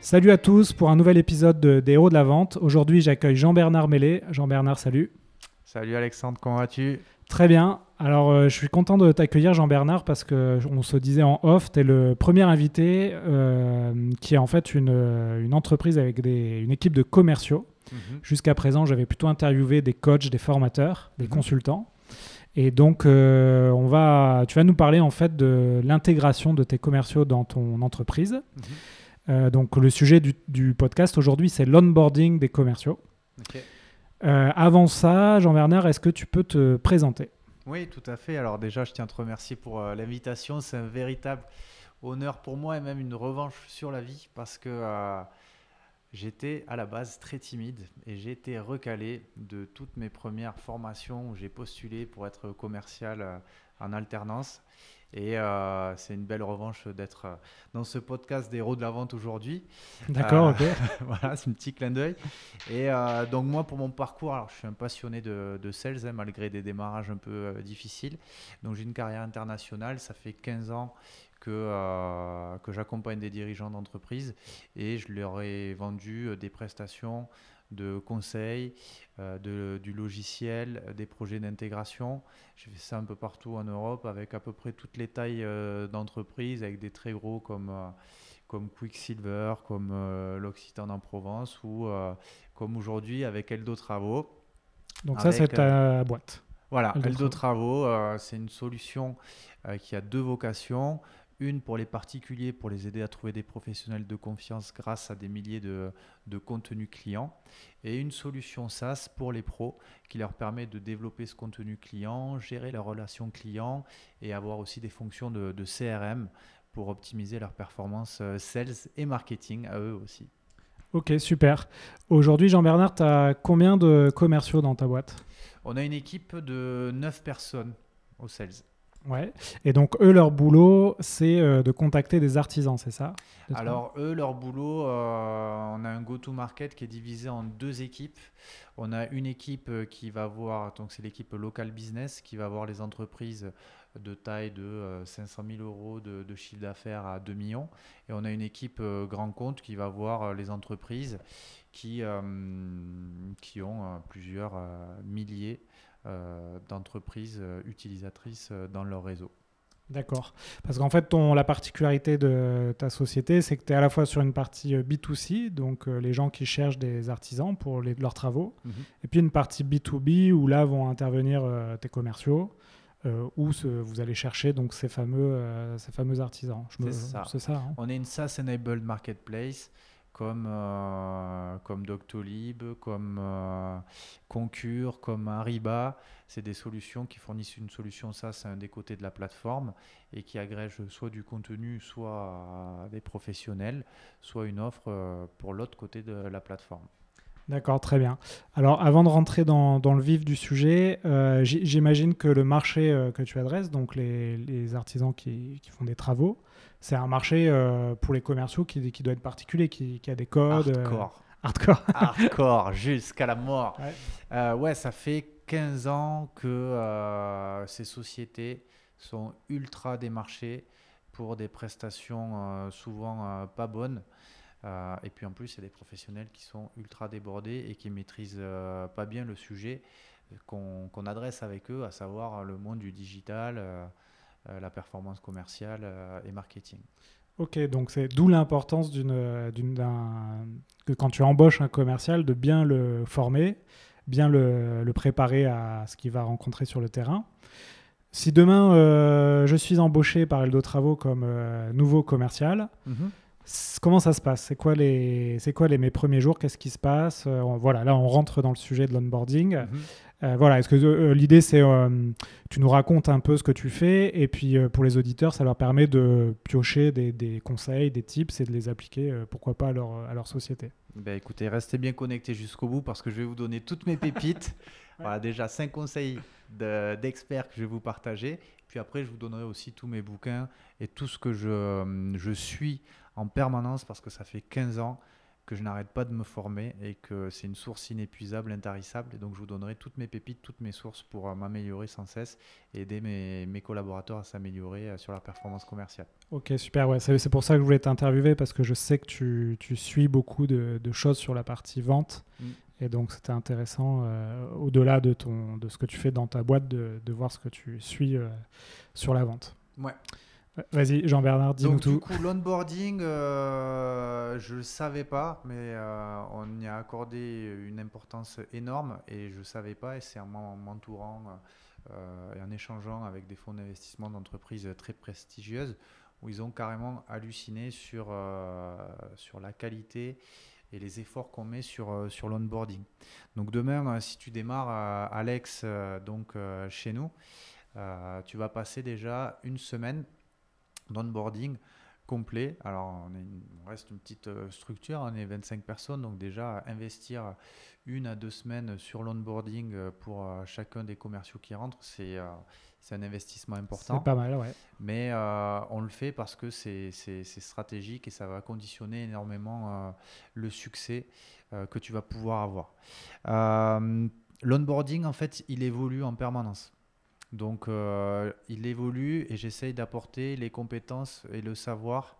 Salut à tous pour un nouvel épisode de, des Héros de la Vente. Aujourd'hui, j'accueille Jean-Bernard Mellet. Jean-Bernard, salut. Salut Alexandre, comment vas-tu? Très bien. Alors, euh, je suis content de t'accueillir, Jean-Bernard, parce que on se disait en off, tu es le premier invité euh, qui est en fait une, une entreprise avec des, une équipe de commerciaux. Mhm. Jusqu'à présent, j'avais plutôt interviewé des coachs, des formateurs, des Mhm. consultants. Et donc, euh, on va, tu vas nous parler en fait de l'intégration de tes commerciaux dans ton entreprise. Mhm. Euh, donc, le sujet du, du podcast aujourd'hui, c'est l'onboarding des commerciaux. Euh, avant ça, Jean-Bernard, est-ce que tu peux te présenter? Oui, tout à fait. Alors déjà, je tiens à te remercier pour euh, l'invitation. C'est un véritable honneur pour moi et même une revanche sur la vie parce que j'étais à la base très timide et j'ai été recalé de toutes mes premières formations où j'ai postulé pour être commercial en alternance. Et euh, c'est une belle revanche d'être euh, dans ce podcast des héros de la vente aujourd'hui. D'accord, Euh, ok. voilà, c'est un petit clin d'œil. Et euh, donc moi, pour mon parcours, alors je suis un passionné de, de sales, hein, malgré des démarrages un peu difficiles. Donc j'ai une carrière internationale, ça fait 15 ans que, euh, que j'accompagne des dirigeants d'entreprise et je leur ai vendu des prestations de conseil, euh, de, du logiciel, euh, des projets d'intégration. J'ai fait ça un peu partout en Europe avec à peu près toutes les tailles euh, d'entreprise, avec des très gros comme... euh, comme Quicksilver, comme l'Occitane en Provence ou comme aujourd'hui avec Eldo Travaux. Donc, ça, c'est ta boîte. Voilà, Eldo Eldo Travaux, c'est une solution qui a deux vocations. Une pour les particuliers, pour les aider à trouver des professionnels de confiance grâce à des milliers de, de contenus clients. Et une solution SaaS pour les pros qui leur permet de développer ce contenu client, gérer leurs relations clients et avoir aussi des fonctions de, de CRM pour optimiser leur performance euh, sales et marketing à eux aussi. Ok, super. Aujourd'hui, Jean-Bernard, tu as combien de commerciaux dans ta boîte? On a une équipe de 9 personnes au sales. Ouais. Et donc, eux, leur boulot, c'est euh, de contacter des artisans, c'est ça? Alors eux, leur boulot, euh, on a un go-to-market qui est divisé en deux équipes. On a une équipe euh, qui va voir, donc c'est l'équipe local business, qui va voir les entreprises de taille de euh, 500 000 euros de, de chiffre d'affaires à 2 millions. Et on a une équipe grand compte qui va voir les entreprises qui, qui ont plusieurs milliers d'entreprises euh, utilisatrices euh, dans leur réseau. D'accord. Parce qu'en fait, ton, la particularité de ta société, c'est que tu es à la fois sur une partie euh, B2C, donc euh, les gens qui cherchent des artisans pour les- leurs travaux, et puis une partie B2B où là vont intervenir euh, tes commerciaux, euh, où ce- vous allez chercher donc ces fameux, euh, ces fameux artisans. Ça. C'est ça. hein. On est une SaaS-enabled marketplace comme, euh, comme Doctolib, comme euh, Concur, comme Ariba. C'est des solutions qui fournissent une solution SaaS à un des côtés de la plateforme et qui agrègent soit du contenu, soit des professionnels, soit une offre euh, pour l'autre côté de la plateforme. D'accord, très bien. Alors, avant de rentrer dans, le vif du sujet, euh, j'imagine que le marché euh, que tu adresses, donc les, artisans qui font des travaux, c'est un marché euh, pour les commerciaux qui, qui doit être particulier, qui, qui a des codes. euh, Hardcore. hardcore. hardcore jusqu'à la mort. Ouais. Euh, ouais, ça fait 15 ans que ces sociétés sont ultra démarchées pour des prestations souvent pas bonnes. Et puis en plus, il y a des professionnels qui sont ultra débordés et qui maîtrisent pas bien le sujet qu'on adresse avec eux, à savoir le monde du digital, la performance commerciale euh, et marketing. Ok, donc c'est d'où l'importance d'une, d'une- d'un- que quand tu embauches un commercial, de bien le former, bien le, le préparer à ce qu'il va rencontrer sur le terrain. Si demain euh, je suis embauché par Eldo Travaux comme euh, nouveau commercial, comment ça se passe? C'est quoi les, c'est quoi les mes premiers jours? Qu'est-ce qui se passe? Euh, on- Voilà, là on rentre dans le sujet de l'onboarding. Mhm. Euh, voilà, est-ce que euh, l'idée c'est tu nous racontes un peu ce que tu fais et puis pour les auditeurs ça leur permet de piocher des, des conseils, des tips et de les appliquer pourquoi pas à leur, à leur société. Ben, écoutez, restez bien connectés jusqu'au bout parce que je vais vous donner toutes mes pépites. Voilà, déjà cinq conseils de- d'experts que je vais vous partager. Puis après, je vous donnerai aussi tous mes bouquins et tout ce que je, je suis en permanence parce que ça fait 15 ans que je n'arrête pas de me former et que c'est une source inépuisable, intarissable. Et donc, je vous donnerai toutes mes pépites, toutes mes sources pour euh, m'améliorer sans cesse et aider mes, mes collaborateurs à s'améliorer euh, sur la performance commerciale. Ok, super, ouais, c'est pour ça que je voulais t'interviewer parce que je sais que tu, tu suis beaucoup de, de choses sur la partie vente Mm. et donc c'était intéressant euh, au-delà de, ton, de ce que tu fais dans ta boîte de, de voir ce que tu suis euh, sur la vente. Ouais. Vas-y, Jean-Bernard, dis-nous Donc, du tout. coup, l'onboarding, euh, je ne le savais pas, mais euh, on y a accordé une importance énorme et je ne savais pas. Et c'est en m'en- m'entourant euh, et en échangeant avec des fonds d'investissement d'entreprises très prestigieuses où ils ont carrément halluciné sur, sur la qualité et les efforts qu'on met sur, sur l'onboarding. Donc demain, si tu démarres, Alex, donc chez nous, tu vas passer déjà une semaine d'onboarding complet. Alors, on, est une- on reste une petite euh, structure, on est 25 personnes, donc déjà investir une à deux semaines sur l'onboarding euh, pour euh, chacun des commerciaux qui rentrent, c'est un investissement important. C'est pas mal, ouais. Mais euh, on le fait parce que c'est stratégique et ça va conditionner énormément euh, le succès euh, que tu vas pouvoir avoir. L'onboarding, en fait, il évolue en permanence. Donc, euh, il évolue et j'essaye d'apporter les compétences et le savoir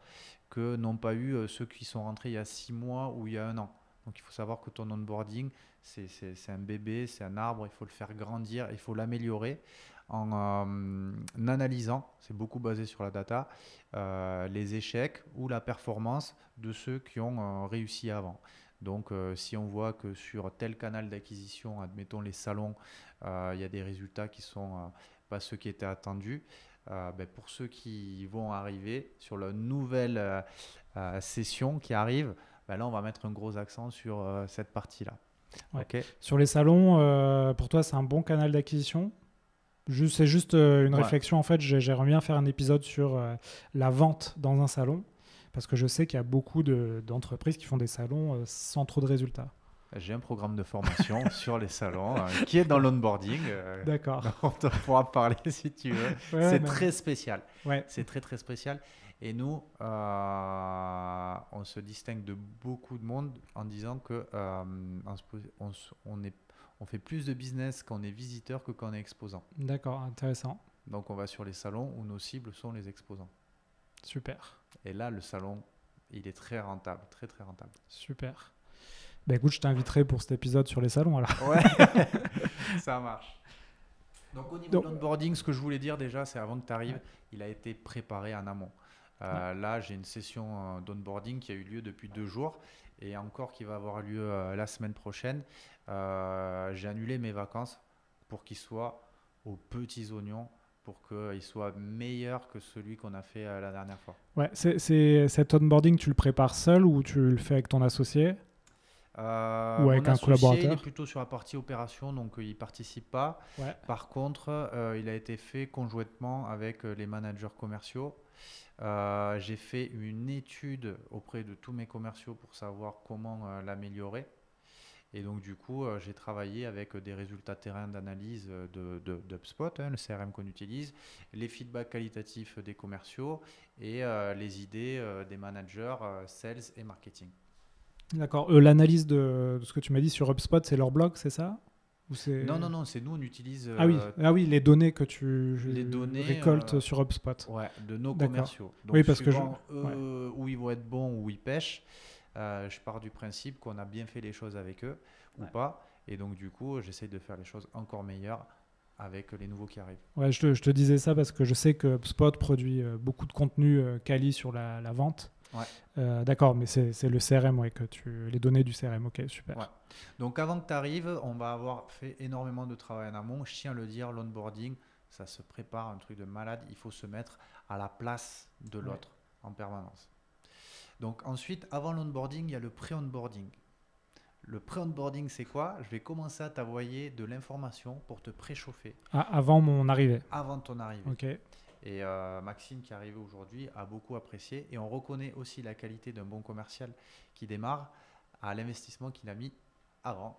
que n'ont pas eu euh, ceux qui sont rentrés il y a six mois ou il y a un an. Donc, il faut savoir que ton onboarding, c'est un bébé, c'est un arbre, il faut le faire grandir, il faut l'améliorer en euh, analysant, c'est beaucoup basé sur la data, les échecs ou la performance de ceux qui ont réussi avant. Donc, euh, si on voit que sur tel canal d'acquisition, admettons les salons, euh, il y a des résultats qui sont euh, pas ceux qui étaient attendus, ben, pour ceux qui vont arriver sur la nouvelle session qui arrive, ben là, on va mettre un gros accent sur cette partie-là. Ouais. Sur les salons, pour toi, c'est un bon canal d'acquisition? C'est juste une Ouais. réflexion. En fait, j'ai- j'aimerais bien faire un épisode sur la vente dans un salon. Parce que je sais qu'il y a beaucoup de- d'entreprises qui font des salons euh, sans trop de résultats. J'ai un programme de formation sur les salons euh, qui est dans l'onboarding. euh, D'accord. on te pourra parler si tu veux. Ouais, c'est très spécial. Ouais. C'est très très spécial. Et nous, euh, on se distingue de beaucoup de monde en disant que euh, est, on fait plus de business quand on est visiteur que quand on est exposant. D'accord, intéressant. Donc on va sur les salons où nos cibles sont les exposants. Super. Et là, le salon, il est très rentable, très très rentable. Super. Bah écoute, je t'inviterai pour cet épisode sur les salons alors. Ouais, ça marche. Donc au niveau Donc- de l'onboarding, ce que je voulais dire déjà, c'est avant que tu arrives, il a été préparé en amont. Euh, Là, j'ai une session euh, d'onboarding qui a eu lieu depuis deux jours et encore qui va avoir lieu euh, la semaine prochaine. Euh, j'ai annulé mes vacances pour qu'ils soient aux petits oignons, pour qu'ils soient meilleurs que celui qu'on a fait euh, la dernière fois. Ouais, c'est, cet onboarding, tu le prépares seul ou tu le fais avec ton associé? Euh, Ou avec mon un associé, collaborateur. Il est plutôt sur la partie opération, donc euh, il participe pas. Ouais. Par contre, euh, il a été fait conjointement avec les managers commerciaux. Euh, J'ai fait une étude auprès de tous mes commerciaux pour savoir comment l'améliorer. Et donc, du coup, euh, j'ai travaillé avec euh, des résultats terrain d'analyse euh, de, hein, le CRM qu'on utilise, les feedbacks qualitatifs des commerciaux et euh, les idées euh, des managers euh, sales et marketing. D'accord. L'analyse de, de ce que tu m'as dit sur HubSpot, c'est leur blog, c'est ça Ou. Non, non, non, c'est nous, on utilise Ah oui, ah oui, les données que tu les données, récoltes sur HubSpot. Ouais, de nos commerciaux. Donc, Oui, parce que je- eux, où ils vont être bons, où ils pêchent, euh, je pars du principe qu'on a bien fait les choses avec eux ou Ouais. pas. Et donc, du coup, j'essaye de faire les choses encore meilleures avec les nouveaux qui arrivent. Ouais, je te, je te disais ça parce que je sais que HubSpot produit euh, beaucoup de contenu euh, quali sur la, la vente. Ouais. Euh, D'accord, mais c'est, le CRM, ouais, que tu, les données du CRM. Ok, super. Ouais. Donc, avant que tu arrives, on va avoir fait énormément de travail en amont. Je tiens à le dire, l'onboarding, ça se prépare un truc de malade. Il faut se mettre à la place de Ouais. l'autre en permanence. Donc ensuite, avant l'onboarding, il y a le pré-onboarding. Le pré-onboarding, c'est quoi? Je vais commencer à t'envoyer de l'information pour te préchauffer. Ah, avant mon arrivée. Avant ton arrivée. Ok. Et euh, Maxime, qui est arrivé aujourd'hui, a beaucoup apprécié. Et on reconnaît aussi la qualité d'un bon commercial qui démarre à l'investissement qu'il a mis avant.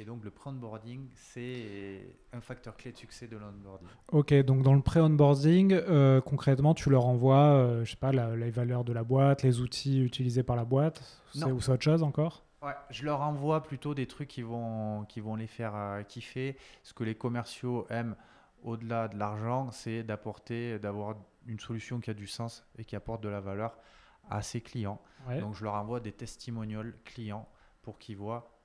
Et donc le pré-onboarding, c'est un facteur clé de succès de l'onboarding. Ok, donc dans le pré-onboarding, euh, concrètement, tu leur envoies, euh, je sais pas, la, les valeurs de la boîte, les outils utilisés par la boîte, c'est, ou c'est autre chose encore? Ouais, je leur envoie plutôt des trucs qui vont, qui vont les faire euh, kiffer. Ce que les commerciaux aiment au-delà de l'argent, c'est d'apporter, d'avoir une solution qui a du sens et qui apporte de la valeur à ses clients. Ouais. Donc je leur envoie des testimonials clients pour qu'ils voient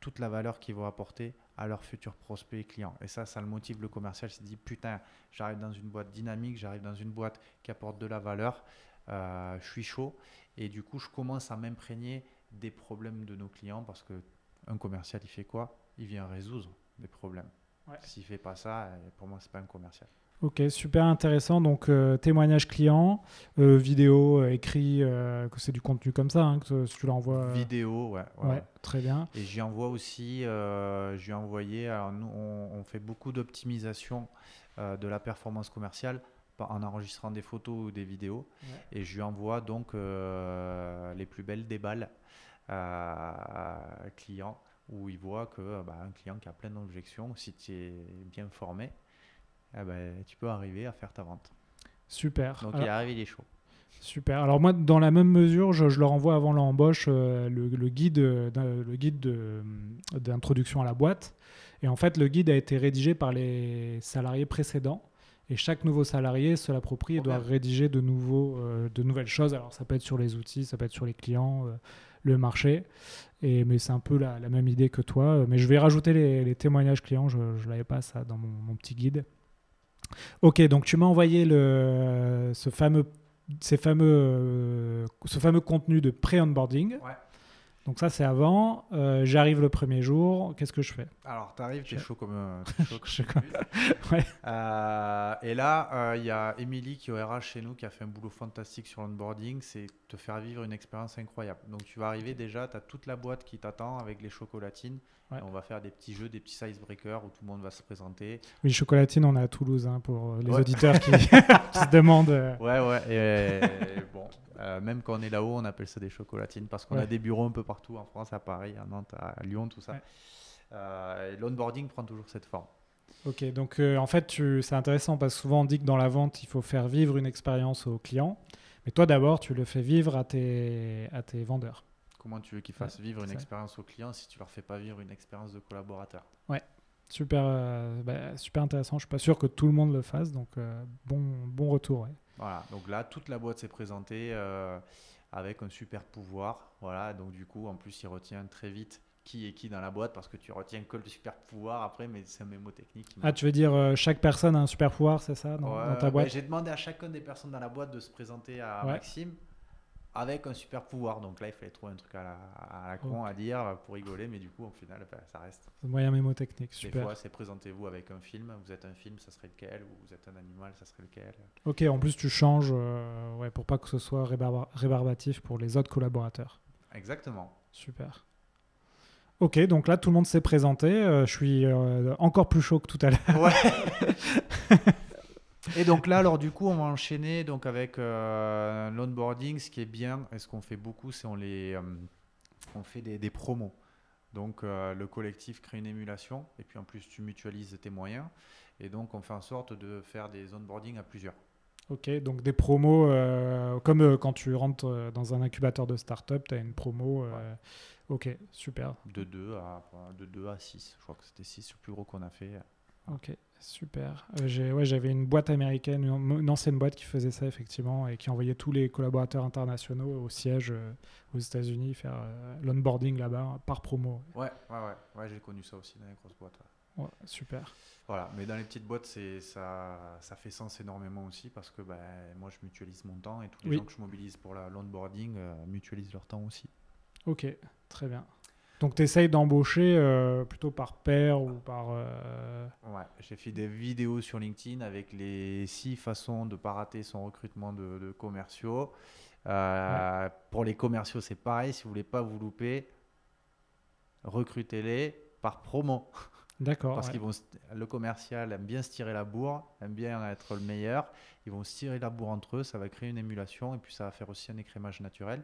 toute la valeur qu'ils vont apporter à leurs futurs prospects et clients. Et ça, ça le motive le commercial. Il se dit putain, j'arrive dans une boîte dynamique, j'arrive dans une boîte qui apporte de la valeur, euh, je suis chaud. Et du coup, je commence à m'imprégner des problèmes de nos clients parce que un commercial, il fait quoi? Il vient résoudre des problèmes. Ouais. S'il fait pas ça, euh, pour moi, c'est pas un commercial. Ok, super intéressant. Donc, euh, témoignage client, euh, vidéo, euh, écrit, que c'est du contenu comme ça, hein, que tu l'envoies. Vidéo, ouais. ouais, très bien. Et j'y envoie aussi, j'ai envoyé, alors nous on, on fait beaucoup d'optimisation de la performance commerciale en enregistrant des photos ou des vidéos. Ouais. Et je lui envoie donc les plus belles des balles à client où il voit que bah, un client qui a plein d'objections, si tu es bien formé, eh ben, tu peux arriver à faire ta vente. Super. Donc Alors- il arrive, il est chaud. Super. Alors moi, dans la même mesure, je, je leur envoie avant l'embauche euh, le, le guide, euh, le guide de- d'introduction à la boîte. Et en fait, le guide a été rédigé par les salariés précédents. Et chaque nouveau salarié se l'approprie et doit rédiger de, nouveaux, euh, de nouvelles choses. Alors ça peut être sur les outils, ça peut être sur les clients, euh, le marché. Et, mais c'est un peu la, la même idée que toi. Mais je vais rajouter les, les témoignages clients. Je ne l'avais pas ça dans mon, mon petit guide. Ok, donc tu m'as envoyé le, ce fameux ces fameux, euh, ce fameux contenu de pré-onboarding. Ouais. Donc ça, c'est avant. Euh, J'arrive le premier jour. Qu'est-ce que je fais? Alors, tu arrives, tu es Je- chaud comme un. t'es chaud comme. Ouais. Euh, et là, euh, il y a Émilie qui est au RH chez nous qui a fait un boulot fantastique sur l'onboarding. C'est te faire vivre une expérience incroyable. Donc, tu vas arriver déjà, tu as toute la boîte qui t'attend avec les chocolatines. Ouais. On va faire des petits jeux, des petits icebreakers où tout le monde va se présenter. Oui, chocolatine, on est à Toulouse hein, pour les Ouais. auditeurs qui, qui se demandent. euh, Ouais, ouais. Et bon, euh, même quand on est là-haut, on appelle ça des chocolatines parce qu'on Ouais. a des bureaux un peu partout en France, à Paris, à Nantes, à Lyon, tout ça. Euh, l'onboarding prend toujours cette forme. Ok, donc euh, en fait, c'est intéressant parce que souvent on dit que dans la vente, il faut faire vivre une expérience au client. Mais toi, d'abord, tu le fais vivre à tes, à tes vendeurs. Comment tu veux qu'ils fassent vivre une expérience aux clients si tu leur fais pas vivre une expérience de collaborateur Super, euh, bah, super intéressant. Je suis pas sûr que tout le monde le fasse, donc euh, bon, bon retour. ouais. Voilà, donc là, toute la boîte s'est présentée euh, avec un super pouvoir. Voilà, donc du coup, en plus, il retient très vite qui est qui dans la boîte parce que tu retiens que le super pouvoir après, mais c'est un mémo technique. Ah, tu veux dire euh, chaque personne a un super pouvoir, c'est ça, dans, Ouais, dans ta ouais, boîte? J'ai demandé à chacune des personnes dans la boîte de se présenter à Ouais. Maxime avec un super pouvoir. Donc là, il fallait trouver un truc à la, à la con à dire pour rigoler, mais du coup, au final, ben, ça reste. C'est moyen mémotechnique, Des super. fois, c'est présentez-vous avec un film. Vous êtes un film, ça serait lequel? Ou vous êtes un animal, ça serait lequel? Ok, en plus tu changes euh, ouais, pour pas que ce soit rébarba- rébarbatif pour les autres collaborateurs. Exactement. Super. Ok, donc là tout le monde s'est présenté. euh, je suis euh, encore plus chaud que tout à l'heure. Ouais. et donc là, alors du coup, on va enchaîner donc avec euh, l'onboarding. Ce qui est bien, et ce qu'on fait beaucoup, c'est on les, euh, on fait des, des promos. Donc euh, le collectif crée une émulation, et puis en plus tu mutualises tes moyens, et donc on fait en sorte de faire des onboarding à plusieurs. Ok, donc des promos, euh, comme euh, quand tu rentres dans un incubateur de start-up, tu as une promo. Ok, super. De 2 à, de 2 à 6. Je crois que c'était 6 le plus gros qu'on a fait. Ok, super. Euh, j'ai- ouais, J'avais une boîte américaine, une, une ancienne boîte qui faisait ça effectivement et qui envoyait tous les collaborateurs internationaux au siège euh, aux États-Unis faire euh, l'onboarding là-bas par promo. Ouais, ouais, ouais. ouais j'ai connu ça aussi dans les grosses boîtes. ouais. Ouais, super. Voilà, mais dans les petites boîtes, c'est ça, ça fait sens énormément aussi parce que ben, moi, je mutualise mon temps et tous les Oui. gens que je mobilise pour la l'onboarding euh, mutualisent leur temps aussi. Ok, très bien. Donc tu essayes d'embaucher euh, plutôt par pair ou par... euh, Ouais, j'ai fait des vidéos sur LinkedIn avec les six façons de ne pas rater son recrutement de, de commerciaux. Euh, Pour les commerciaux, c'est pareil. Si vous voulez pas vous louper, recrutez-les par promo. D'accord. Parce ouais. qu'ils vont, le commercial aime bien se tirer la bourre, aime bien être le meilleur. Ils vont se tirer la bourre entre eux, ça va créer une émulation et puis ça va faire aussi un écrémage naturel.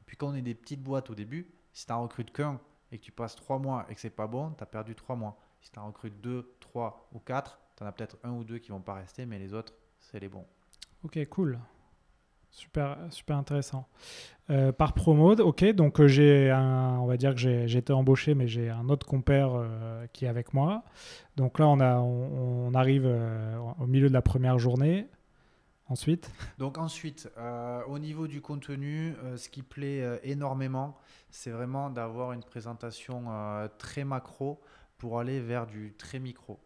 Et puis quand on est des petites boîtes au début, si tu n'en recrutes qu'un et que tu passes trois mois et que c'est pas bon, tu as perdu trois mois. Si tu en recrutes deux, trois ou quatre, tu en as peut-être un ou deux qui vont pas rester, mais les autres, c'est les bons. Ok, cool. Super, super intéressant. Euh, par promo, ok, donc euh, j'ai un, on va dire que j'ai été embauché, mais j'ai un autre compère euh, qui est avec moi. Donc là, on, a, on, arrive au milieu de la première journée. Ensuite, Donc ensuite, euh, au niveau du contenu, euh, ce qui plaît euh, énormément, c'est vraiment d'avoir une présentation très macro pour aller vers du très micro.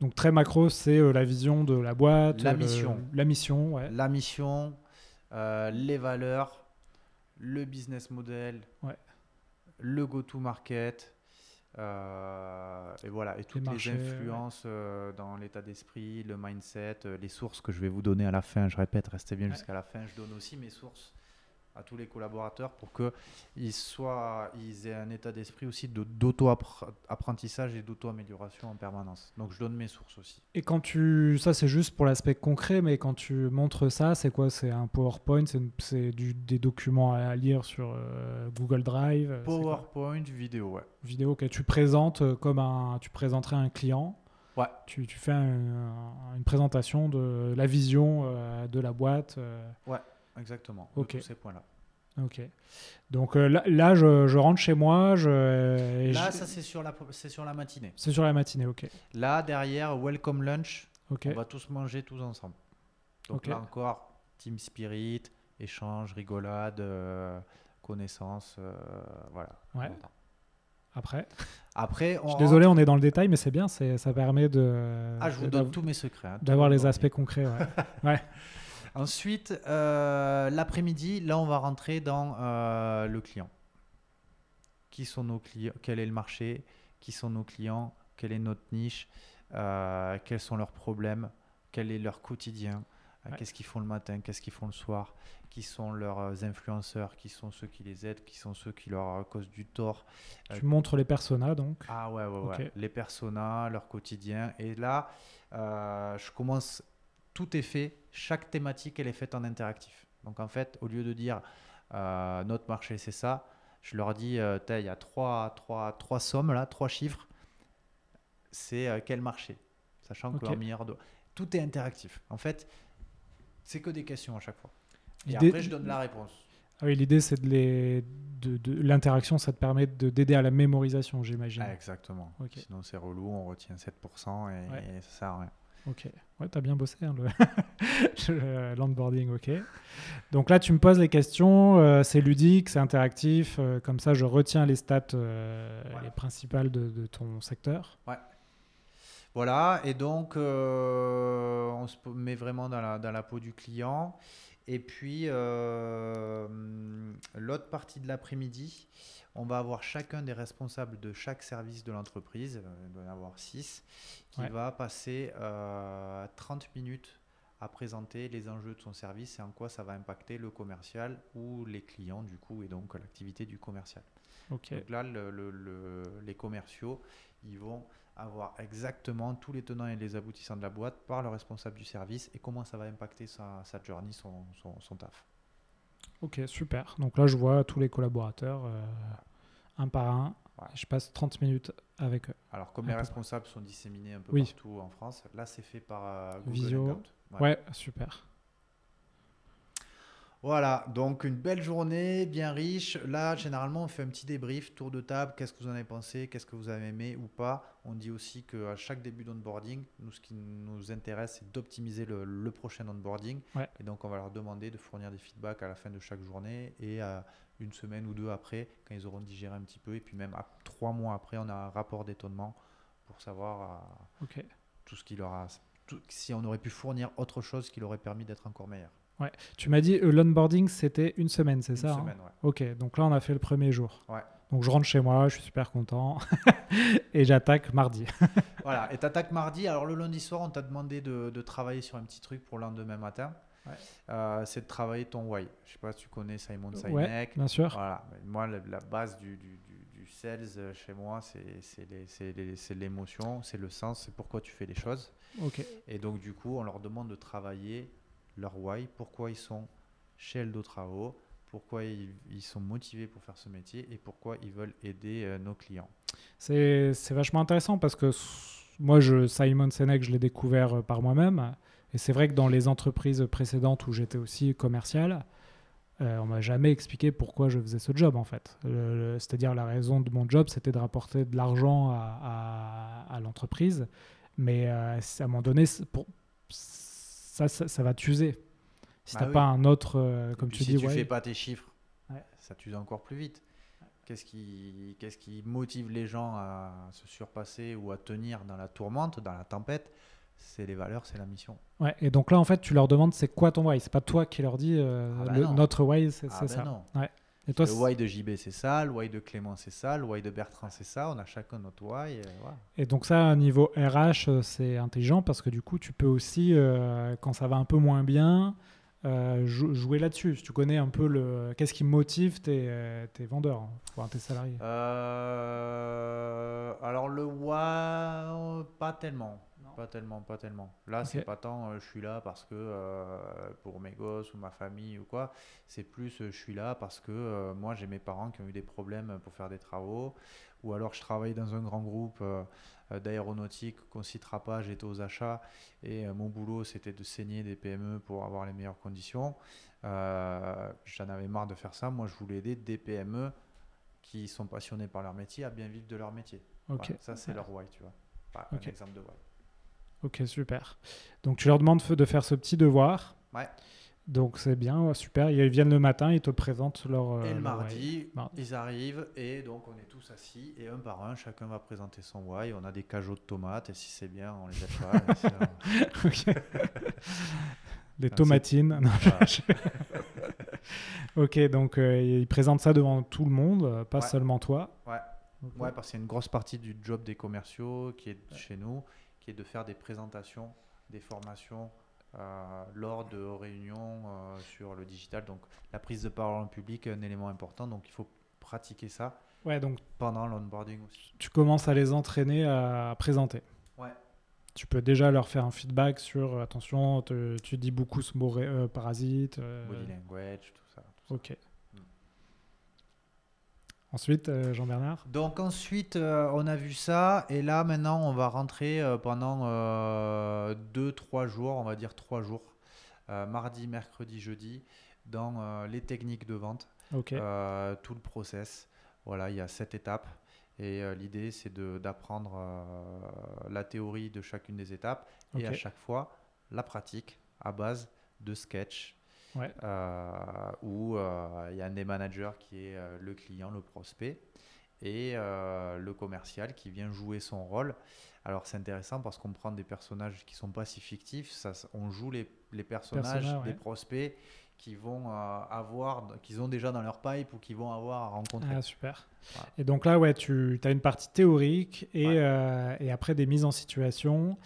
donc très macro, c'est la vision de la boîte, La le- mission. la mission, ouais. La mission, les valeurs, le business model, Ouais. le go-to-market, euh, et voilà, et toutes les, marchés, influences euh, dans l'état d'esprit, le mindset, euh, les sources que je vais vous donner à la fin. Je répète, restez bien Ouais. jusqu'à la fin. Je donne aussi mes sources à tous les collaborateurs pour qu'ils soient, ils aient un état d'esprit aussi de- d'auto-apprentissage et d'auto-amélioration en permanence. Donc je donne mes sources aussi. Et quand tu, ça c'est juste pour l'aspect concret, mais quand tu montres ça, c'est quoi? C'est un PowerPoint, c'est une- c'est du- des documents à lire sur euh, Google Drive, PowerPoint, vidéo, ouais. vidéo que tu présentes euh, comme un, tu présenterais un client. Ouais. Tu, tu fais un- un- une présentation de la vision euh, de la boîte. euh, Exactement. de Ok. tous ces points-là. ok. Donc euh, là, là, je, je rentre chez moi. Je, et Là, je- ça c'est sur la c'est sur la matinée. c'est sur la matinée. Ok. Là derrière, welcome lunch, Ok. on va tous manger tous ensemble. Donc là encore, team spirit, échange, rigolade, euh, connaissance, euh, voilà. Ouais. Après. Après, on Je suis rentre- désolé, on est dans le détail, mais c'est bien. Ça permet de. Ah, je vous donne tous mes secrets. hein, D'avoir le les aspects concrets. Ouais. Ensuite, euh, l'après-midi, là, on va rentrer dans euh, le client. Qui sont nos clients Quel est le marché Qui sont nos clients Quelle est notre niche Euh, Quels sont leurs problèmes Quel est leur quotidien Ouais. Qu'est-ce qu'ils font le matin Qu'est-ce qu'ils font le soir Qui sont leurs influenceurs Qui sont ceux qui les aident Qui sont ceux qui leur causent du tort tu montres les personas donc? ah ouais, ouais, ouais. Les personas, leur quotidien. Et là, je commence, tout est fait, chaque thématique, elle est faite en interactif. Donc en fait, au lieu de dire euh, notre marché, c'est ça, je leur dis, euh, il y a trois, trois, trois sommes, là, trois chiffres. C'est euh, quel marché? Sachant que leur meilleur do- Tout est interactif. En fait, c'est que des questions à chaque fois. Et après, je donne la réponse. Ah oui, l'idée c'est de les, de, de- l'interaction, ça te permet de d'aider à la mémorisation, j'imagine. Ah, exactement. Sinon, c'est relou, on retient 7% et, Ouais. et ça sert à rien. Ok. Ouais, t'as bien bossé hein, le le l'onboarding, ok. Donc là, tu me poses les questions, euh, c'est ludique, c'est interactif, euh, comme ça, je retiens les stats, euh, Voilà. les principales de, de ton secteur. Voilà, et donc on se met vraiment dans la, dans la peau du client. Et puis euh, l'autre partie de l'après-midi, on va avoir chacun des responsables de chaque service de l'entreprise, euh, il doit y en avoir 6, qui Ouais. va passer euh, 30 minutes à présenter les enjeux de son service et en quoi ça va impacter le commercial ou les clients du coup et donc l'activité du commercial. Donc là, le- le- le- les commerciaux, ils vont avoir exactement tous les tenants et les aboutissants de la boîte par le responsable du service et comment ça va impacter sa, sa journey, son, son, son taf. Ok, super. Donc là, je vois tous les collaborateurs, euh, un par un. Ouais. Je passe 30 minutes avec eux. Alors, comme Un les responsables sont disséminés un peu Oui. partout en France, là, c'est fait par euh, Google Visio. Ouais. Ouais, super. Voilà, donc une belle journée, bien riche. Là, généralement, on fait un petit débrief, tour de table. Qu'est-ce que vous en avez pensé Qu'est-ce que vous avez aimé ou pas On dit aussi qu'à chaque début d'onboarding, nous, ce qui nous intéresse, c'est d'optimiser le, le prochain onboarding. Ouais. Et donc, on va leur demander de fournir des feedbacks à la fin de chaque journée et à une semaine ou deux après, quand ils auront digéré un petit peu. Et puis, même à trois mois après, on a un rapport d'étonnement pour savoir euh, tout ce qui leur a. tout- si on aurait pu fournir autre chose qui leur aurait permis d'être encore meilleur. Tu m'as dit euh, l'onboarding, c'était une semaine, c'est Une ça hein semaine, ouais. Ok, donc là, on a fait le premier jour. Ouais. Donc je rentre chez moi, je suis super content. et j'attaque mardi. Voilà, et t'attaques mardi. Alors le lundi soir, on t'a demandé de, de travailler sur un petit truc pour le lendemain matin. euh, c'est de travailler ton why. Je sais pas si tu connais Simon Sinek. Ouais, bien sûr. Voilà. Moi, la, la base du, du, du, du sales euh, chez moi, c'est l'émotion, c'est le sens, c'est pourquoi tu fais les choses. Ok. Et donc, du coup, on leur demande de travailler leur why, pourquoi ils sont chez Eldo Travaux, pourquoi ils, sont motivés pour faire ce métier et pourquoi ils veulent aider euh, nos clients. C'est vachement intéressant parce que moi, je, Simon Sinek, je l'ai découvert euh, par moi-même. Et c'est vrai que dans les entreprises précédentes où j'étais aussi commercial, euh, on m'a jamais expliqué pourquoi je faisais ce job en fait. C'est-à-dire la raison de mon job, c'était de rapporter de l'argent à, à- l'entreprise. Mais euh, à un moment donné, pour, ça, ça, ça va t'user. Si Bah t'as oui. pas un autre, euh, comme tu si dis, tu ouais, fais pas tes chiffres, Ouais. ça t'use encore plus vite. Qu'est-ce qui, qu'est-ce qui motive les gens à se surpasser ou à tenir dans la tourmente, dans la tempête? C'est les valeurs, c'est la mission. Ouais, et donc là, en fait, tu leur demandes c'est quoi ton why? C'est pas toi qui leur dis euh, Ah bah le- notre why, c'est Ah ben ça. non. Et toi, le why de JB c'est ça, le why de Clément c'est ça, le why de Bertrand c'est ça. On a chacun notre why. et voilà. et donc ça, au niveau RH, euh, c'est intelligent parce que du coup, tu peux aussi, euh, quand ça va un peu moins bien, euh, jou- jouer là-dessus. Si tu connais un peu le, qu'est-ce qui motive tes, euh, tes vendeurs, enfin, tes salariés? Euh, alors le why, pas tellement. Non. Pas tellement, pas tellement. Là, Ok. c'est pas tant euh, je suis là parce que euh, pour mes gosses ou ma famille ou quoi. C'est plus euh, je suis là parce que euh, moi j'ai mes parents qui ont eu des problèmes pour faire des travaux. Ou alors je travaille dans un grand groupe d'aéronautique qu'on citera pas. J'étais aux achats et euh, mon boulot c'était de saigner des PME pour avoir les meilleures conditions. Euh, J'en avais marre de faire ça. Moi je voulais aider des PME qui sont passionnés par leur métier à bien vivre de leur métier. Ok, Voilà, ça, c'est leur why, tu vois. Pas Ok. un exemple de why. ok, super. Donc tu leur demandes de faire ce petit devoir. Ouais. Donc c'est bien, super. Ils viennent le matin, ils te présentent leur. euh, et le leur mardi, Mardi. ils arrivent et donc on est tous assis et un par un, chacun va présenter son why. On a des cajots de tomates et si c'est bien, on les jette pas. Ok. Des tomatines. Non, Voilà. ok, donc euh, ils présentent ça devant tout le monde, euh, pas Ouais. seulement toi. Ouais. Ouais, parce qu'il y a une grosse partie du job des commerciaux qui est chez nous, qui est de faire des présentations, des formations euh, lors de réunions euh, sur le digital. Donc la prise de parole en public est un élément important, donc il faut pratiquer ça Ouais, donc pendant l'onboarding aussi. tu commences à les entraîner à présenter. Ouais. Tu peux déjà leur faire un feedback sur attention, te- tu dis beaucoup ce mot euh, parasite. Body language, tout ça. tout ok. Ensuite, euh, Jean-Bernard Donc ensuite, euh, on a vu ça, et là maintenant, on va rentrer euh, pendant 2-3 jours, on va dire 3 jours, mardi, mercredi, jeudi, dans les techniques de vente, Ok. euh, tout le process. Voilà, il y a 7 étapes, et l'idée c'est d'apprendre la théorie de chacune des étapes, et à chaque fois, la pratique à base de sketch, Ouais. euh, où euh, il y a un des managers qui est euh, le client, le prospect, et le commercial qui vient jouer son rôle. Alors c'est intéressant parce qu'on prend des personnages qui sont pas si fictifs, ça, on joue les, les personnages des ouais. prospects qui vont euh, avoir, qu'ils ont déjà dans leur pipe ou qui vont avoir à rencontrer. Ah, super. Voilà. Et donc là, ouais, tu as une partie théorique et, Ouais. euh, et après des mises en situation.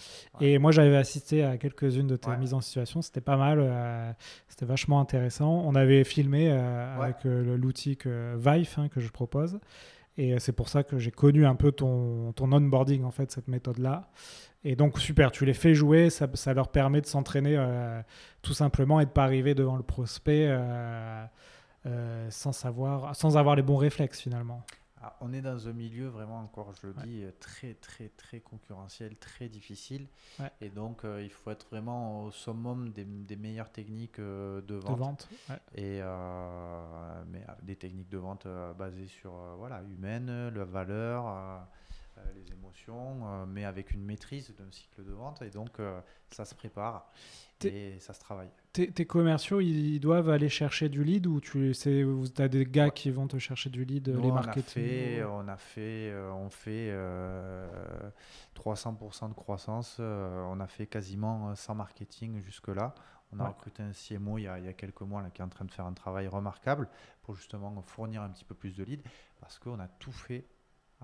Ouais. Et moi, j'avais assisté à quelques-unes de tes Ouais. mises en situation. C'était pas mal. euh, C'était vachement intéressant. On avait filmé euh, avec l'outil que Vive hein, que je propose. Et c'est pour ça que j'ai connu un peu ton, ton onboarding, en fait, cette méthode-là. Et donc, super, tu les fais jouer, ça, ça leur permet de s'entraîner euh, tout simplement et de pas arriver devant le prospect euh, euh, sans, savoir, sans avoir les bons réflexes, finalement. Ah, on est dans un milieu vraiment, encore je le Ouais. dis, très très très concurrentiel, très difficile. Ouais. Et donc il faut être vraiment au summum des, des meilleures techniques de De vente. vente. ouais. Et mais des techniques de vente basées sur voilà, humaine, la valeur, les émotions, euh, mais avec une maîtrise d'un cycle de vente. Et donc euh, ça se prépare et ça se travaille. Tes, tes commerciaux, ils doivent aller chercher du lead ou tu as des gars qui vont te chercher du lead, Nous, les on a fait, ou- on a fait, euh, on fait euh, 300% de croissance. euh, on a fait quasiment euh, sans marketing jusque-là. On a Ouais. recruté un CMO il y, a, il y a quelques mois là, qui est en train de faire un travail remarquable pour justement fournir un petit peu plus de leads parce qu'on a tout fait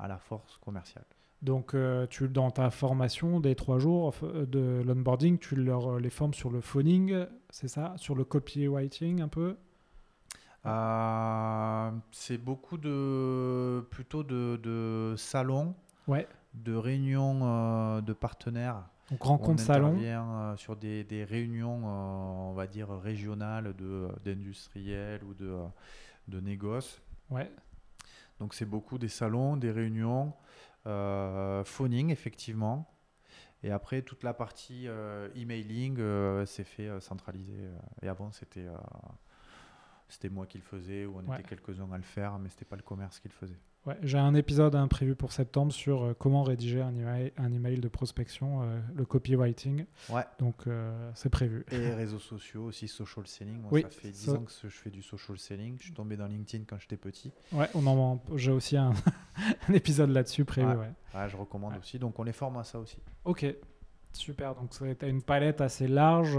à la force commerciale. Donc, euh, tu, dans ta formation des trois jours euh, de l'onboarding, tu leur, les formes sur le phoning, c'est ça? Sur le copywriting un peu? Euh, c'est beaucoup de plutôt de, de salons, Ouais. de réunions euh, de partenaires. Donc, On rencontre salon. intervient euh, sur des, des réunions, euh, on va dire régionales d'industriels ou de euh, de négoces. Ouais. Donc c'est beaucoup des salons, des réunions, euh, phoning effectivement. Et après toute la partie euh, emailing, c'est fait euh, centralisé. euh. Et avant c'était c'était moi qui le faisais ou on Ouais. était quelques-uns à le faire, mais c'était pas le commerce qui le faisait. Ouais, j'ai un épisode hein, prévu pour septembre sur euh, comment rédiger un email, un email de prospection, euh, le copywriting. Ouais. Donc, euh, c'est prévu. Et réseaux sociaux aussi, social selling. Moi, Oui, ça fait 10 ça- ans que je fais du social selling. Je suis tombé dans LinkedIn quand j'étais petit. Ouais, on en, j'ai aussi un, un épisode là-dessus prévu. Ouais. ouais. Ouais, je recommande aussi. Donc on les forme à ça aussi. Ok, super. Donc, tu as une palette assez large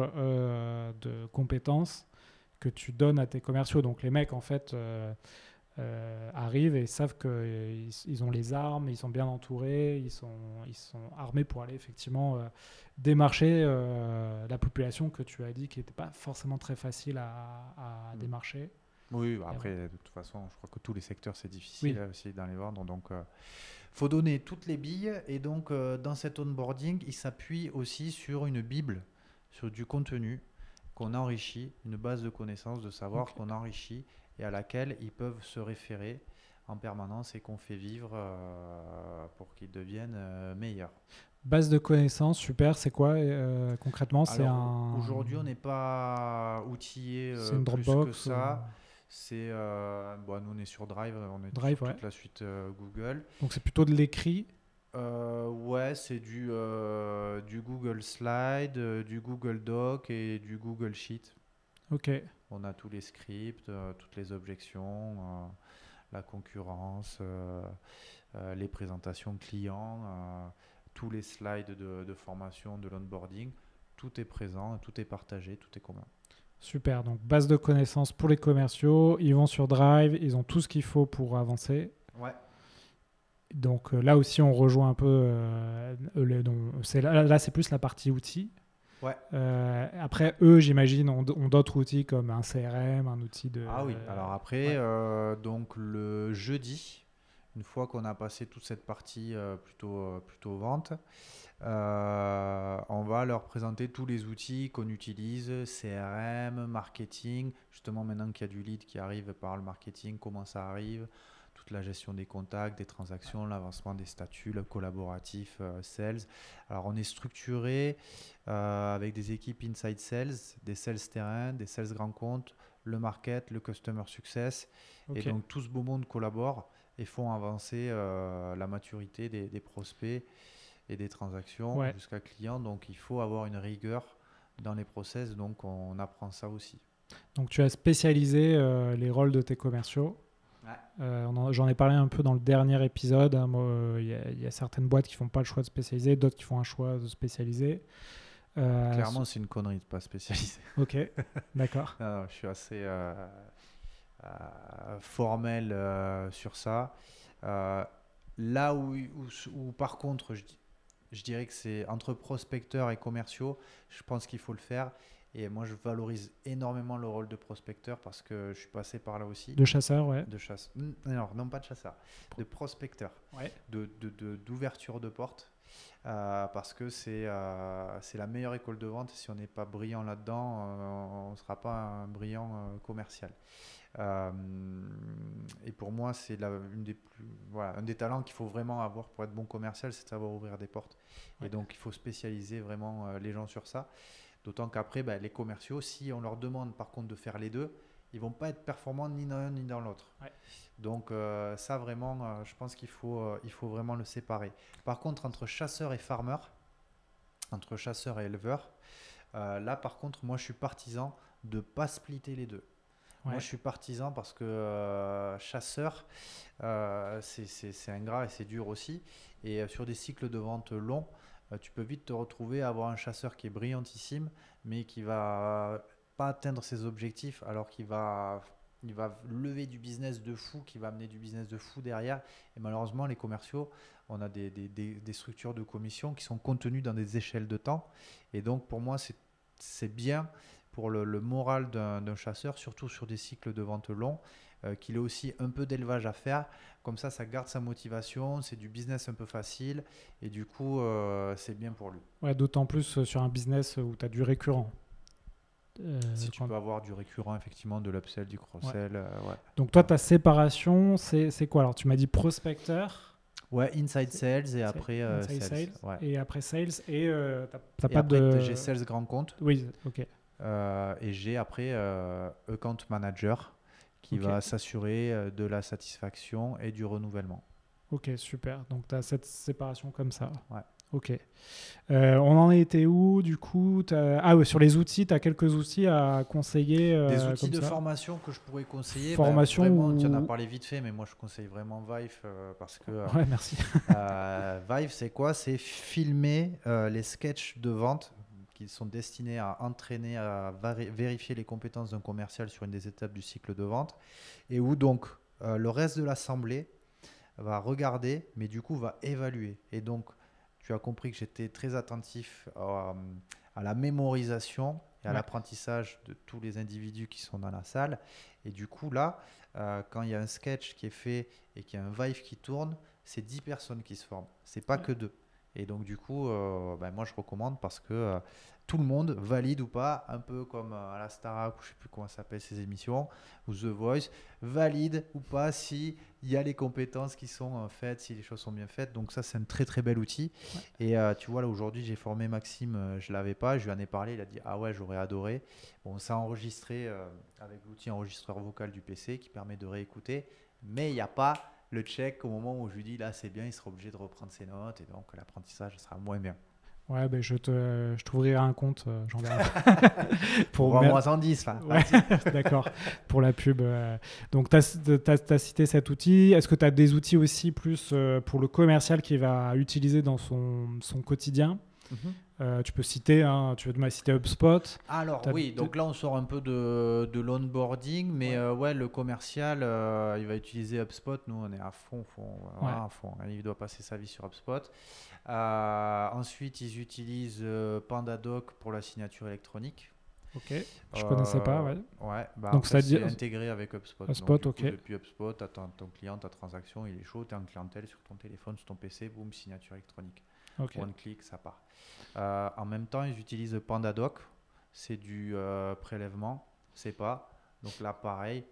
de compétences que tu donnes à tes commerciaux. Donc, les mecs, en fait, euh, euh, arrivent et savent qu'ils ils ont les armes, ils sont bien entourés, ils sont, ils sont armés pour aller effectivement euh, démarcher euh, la population que tu as dit qui n'était pas forcément très facile à, à Mm. démarcher. Oui, après, de toute façon, je crois que tous les secteurs, c'est difficile euh, aussi dans les vendre. Donc, il faut donner toutes les billes. Et donc, euh, dans cet onboarding, il s'appuie aussi sur une Bible, sur du contenu qu'on enrichit, une base de connaissances, de savoir qu'on enrichit et à laquelle ils peuvent se référer en permanence et qu'on fait vivre euh, pour qu'ils deviennent euh, meilleurs. Base de connaissances, super. C'est quoi euh, concrètement C'est un. Aujourd'hui, on n'est pas outillé une plus que ça. ou- C'est, bon, nous on est sur Drive, on est Drive, sur ouais. toute la suite Google. Donc c'est plutôt de l'écrit. Euh, ouais, c'est du, euh, du Google Slide, euh, du Google Doc et du Google Sheet. Ok. On a tous les scripts, toutes les objections, la concurrence, les présentations clients, tous les slides de, de formation, de l'onboarding. Tout est présent, tout est partagé, tout est commun. Super. Donc base de connaissances pour les commerciaux. Ils vont sur Drive. Ils ont tout ce qu'il faut pour avancer. Ouais. Donc euh, là aussi, on rejoint un peu. euh, le- c'est là, là, c'est plus la partie outils. Ouais. Euh, après, eux, j'imagine, ont, ont d'autres outils comme un CRM, un outil de. Ah oui, alors après, ouais. donc le jeudi, une fois qu'on a passé toute cette partie plutôt, plutôt vente, euh, on va leur présenter tous les outils qu'on utilise, CRM, marketing, justement maintenant qu'il y a du lead qui arrive par le marketing, comment ça arrive, la gestion des contacts, des transactions, l'avancement des statuts, le collaboratif, euh, sales. Alors on est structuré euh, avec des équipes inside sales, des sales terrain, des sales grands comptes, le market, le customer success. Et donc tout ce beau monde collabore et font avancer euh, la maturité des, des prospects et des transactions Ouais. jusqu'à client. Donc il faut avoir une rigueur dans les process, donc on apprend ça aussi. Donc tu as spécialisé euh, les rôles de tes commerciaux. Ouais. Euh, J'en ai parlé un peu dans le dernier épisode. hein, euh, Il y, a- il y a certaines boîtes qui font pas le choix de spécialiser, d'autres qui font un choix de spécialiser. Euh, Clairement, c'est une connerie de pas spécialiser. Ok, d'accord. Je suis assez formel sur ça. Là où, où, où, par contre, je dirais que c'est entre prospecteurs et commerciaux, je pense qu'il faut le faire. Et moi, je valorise énormément le rôle de prospecteur parce que je suis passé par là aussi. De chasseur, ouais. De chasse. Non, non, pas de chasseur, de prospecteur, Ouais. de de- de- d'ouverture de, porte. euh, parce que c'est euh, la meilleure école de vente. Si on n'est pas brillant là-dedans, euh, on ne sera pas un brillant euh, commercial. Et pour moi, c'est voilà, un des talents qu'il faut vraiment avoir pour être bon commercial, c'est de savoir ouvrir des portes. Ouais. Et donc, il faut spécialiser vraiment les gens sur ça. D'autant qu'après, ben, les commerciaux, si on leur demande par contre de faire les deux, ils vont pas être performants ni dans l'un ni dans l'autre. Ouais. Donc euh, ça vraiment, euh, je pense qu'il faut, euh, il faut vraiment le séparer. Par contre, entre chasseur et farmer, entre chasseur et éleveur, là par contre, moi je suis partisan de pas splitter les deux. Ouais. Moi je suis partisan parce que euh, chasseur, euh, c'est- ingrat et c'est dur aussi. Et sur des cycles de vente longs, tu peux vite te retrouver à avoir un chasseur qui est brillantissime, mais qui va pas atteindre ses objectifs alors qu'il va il va lever du business de fou, qui va amener du business de fou derrière. Et malheureusement, les commerciaux, on a des, des, des, structures de commission qui sont contenues dans des échelles de temps. Et donc, pour moi, c'est bien pour le, le moral d'un chasseur, surtout sur des cycles de vente longs, euh, qu'il ait aussi un peu d'élevage à faire. Comme ça, ça garde sa motivation, c'est du business un peu facile et du coup, euh, c'est bien pour lui. Ouais, D'autant plus euh, sur un business où tu as du récurrent. si tu peux avoir du récurrent, effectivement, de l'upsell, du cross-sell. Ouais. Donc, toi, ta séparation, c'est quoi? Alors, tu m'as dit prospecteur. Ouais, inside sales et après sales. Et après sales. Et euh, t'as pas de. J'ai sales grand compte. Oui, ok. et j'ai après account manager qui va s'assurer euh, de la satisfaction et du renouvellement. Ok, super. Donc tu as cette séparation comme ça. Ouais. Ok. Euh, on en était où du coup? Ah oui, sur les outils, tu as quelques outils à conseiller euh, Des outils de formation que je pourrais conseiller. Ben, formation vraiment, Tu en as parlé vite fait, mais moi je conseille vraiment Vive parce que. ouais, merci. Vive, c'est quoi? C'est filmer les sketchs de vente qui sont destinés à entraîner, à vérifier les compétences d'un commercial sur une des étapes du cycle de vente, et où donc euh, le reste de l'assemblée va regarder, mais du coup va évaluer. Et donc, tu as compris que j'étais très attentif euh, à la mémorisation et à l'apprentissage de tous les individus qui sont dans la salle. Et du coup, là, euh, quand il y a un sketch qui est fait et qu'il y a un vive qui tourne, c'est 10 personnes qui se forment. C'est pas que deux. Et donc, du coup, ben, moi, je recommande parce que tout le monde valide ou pas, un peu comme euh, à la Starac ou je sais plus comment s'appelle ces émissions, ou The Voice, valide ou pas si il y a les compétences qui sont euh, faites, si les choses sont bien faites. Donc ça, c'est un très très bel outil. Et euh, tu vois, là aujourd'hui, j'ai formé Maxime, je l'avais pas, je lui en ai parlé, il a dit ah ouais, j'aurais adoré. Bon, ça a enregistré avec l'outil enregistreur vocal du PC qui permet de réécouter, mais il n'y a pas le check au moment où je lui dis là c'est bien, il sera obligé de reprendre ses notes et donc l'apprentissage sera moins bien. Ouais, ben je te, je t'ouvrirai un compte, euh, j'en pour moi 110, là. d'accord, pour la pub. Euh. Donc, tu as, cité cet outil. Est-ce que tu as des outils aussi plus euh, pour le commercial qui va utiliser dans son, son quotidien? Mhm. tu peux citer, hein, tu veux citer HubSpot. Alors oui, donc là on sort un peu de, de l'onboarding, mais ouais. ouais. le commercial, il va utiliser HubSpot. Nous on est à fond, fond, à fond. Il doit passer sa vie sur HubSpot. Euh, ensuite, ils utilisent euh, PandaDoc pour la signature électronique. Ok, je connaissais pas, ouais. Euh, ouais, bah donc c'est intégré avec HubSpot. HubSpot, ok. depuis HubSpot, tu ton client, ta transaction, il est chaud, tu es en clientèle sur ton téléphone, sur ton PC, boum, signature électronique. One click, ça part. en même temps, ils utilisent PandaDoc, c'est du prélèvement, c'est pas. Donc là, pareil,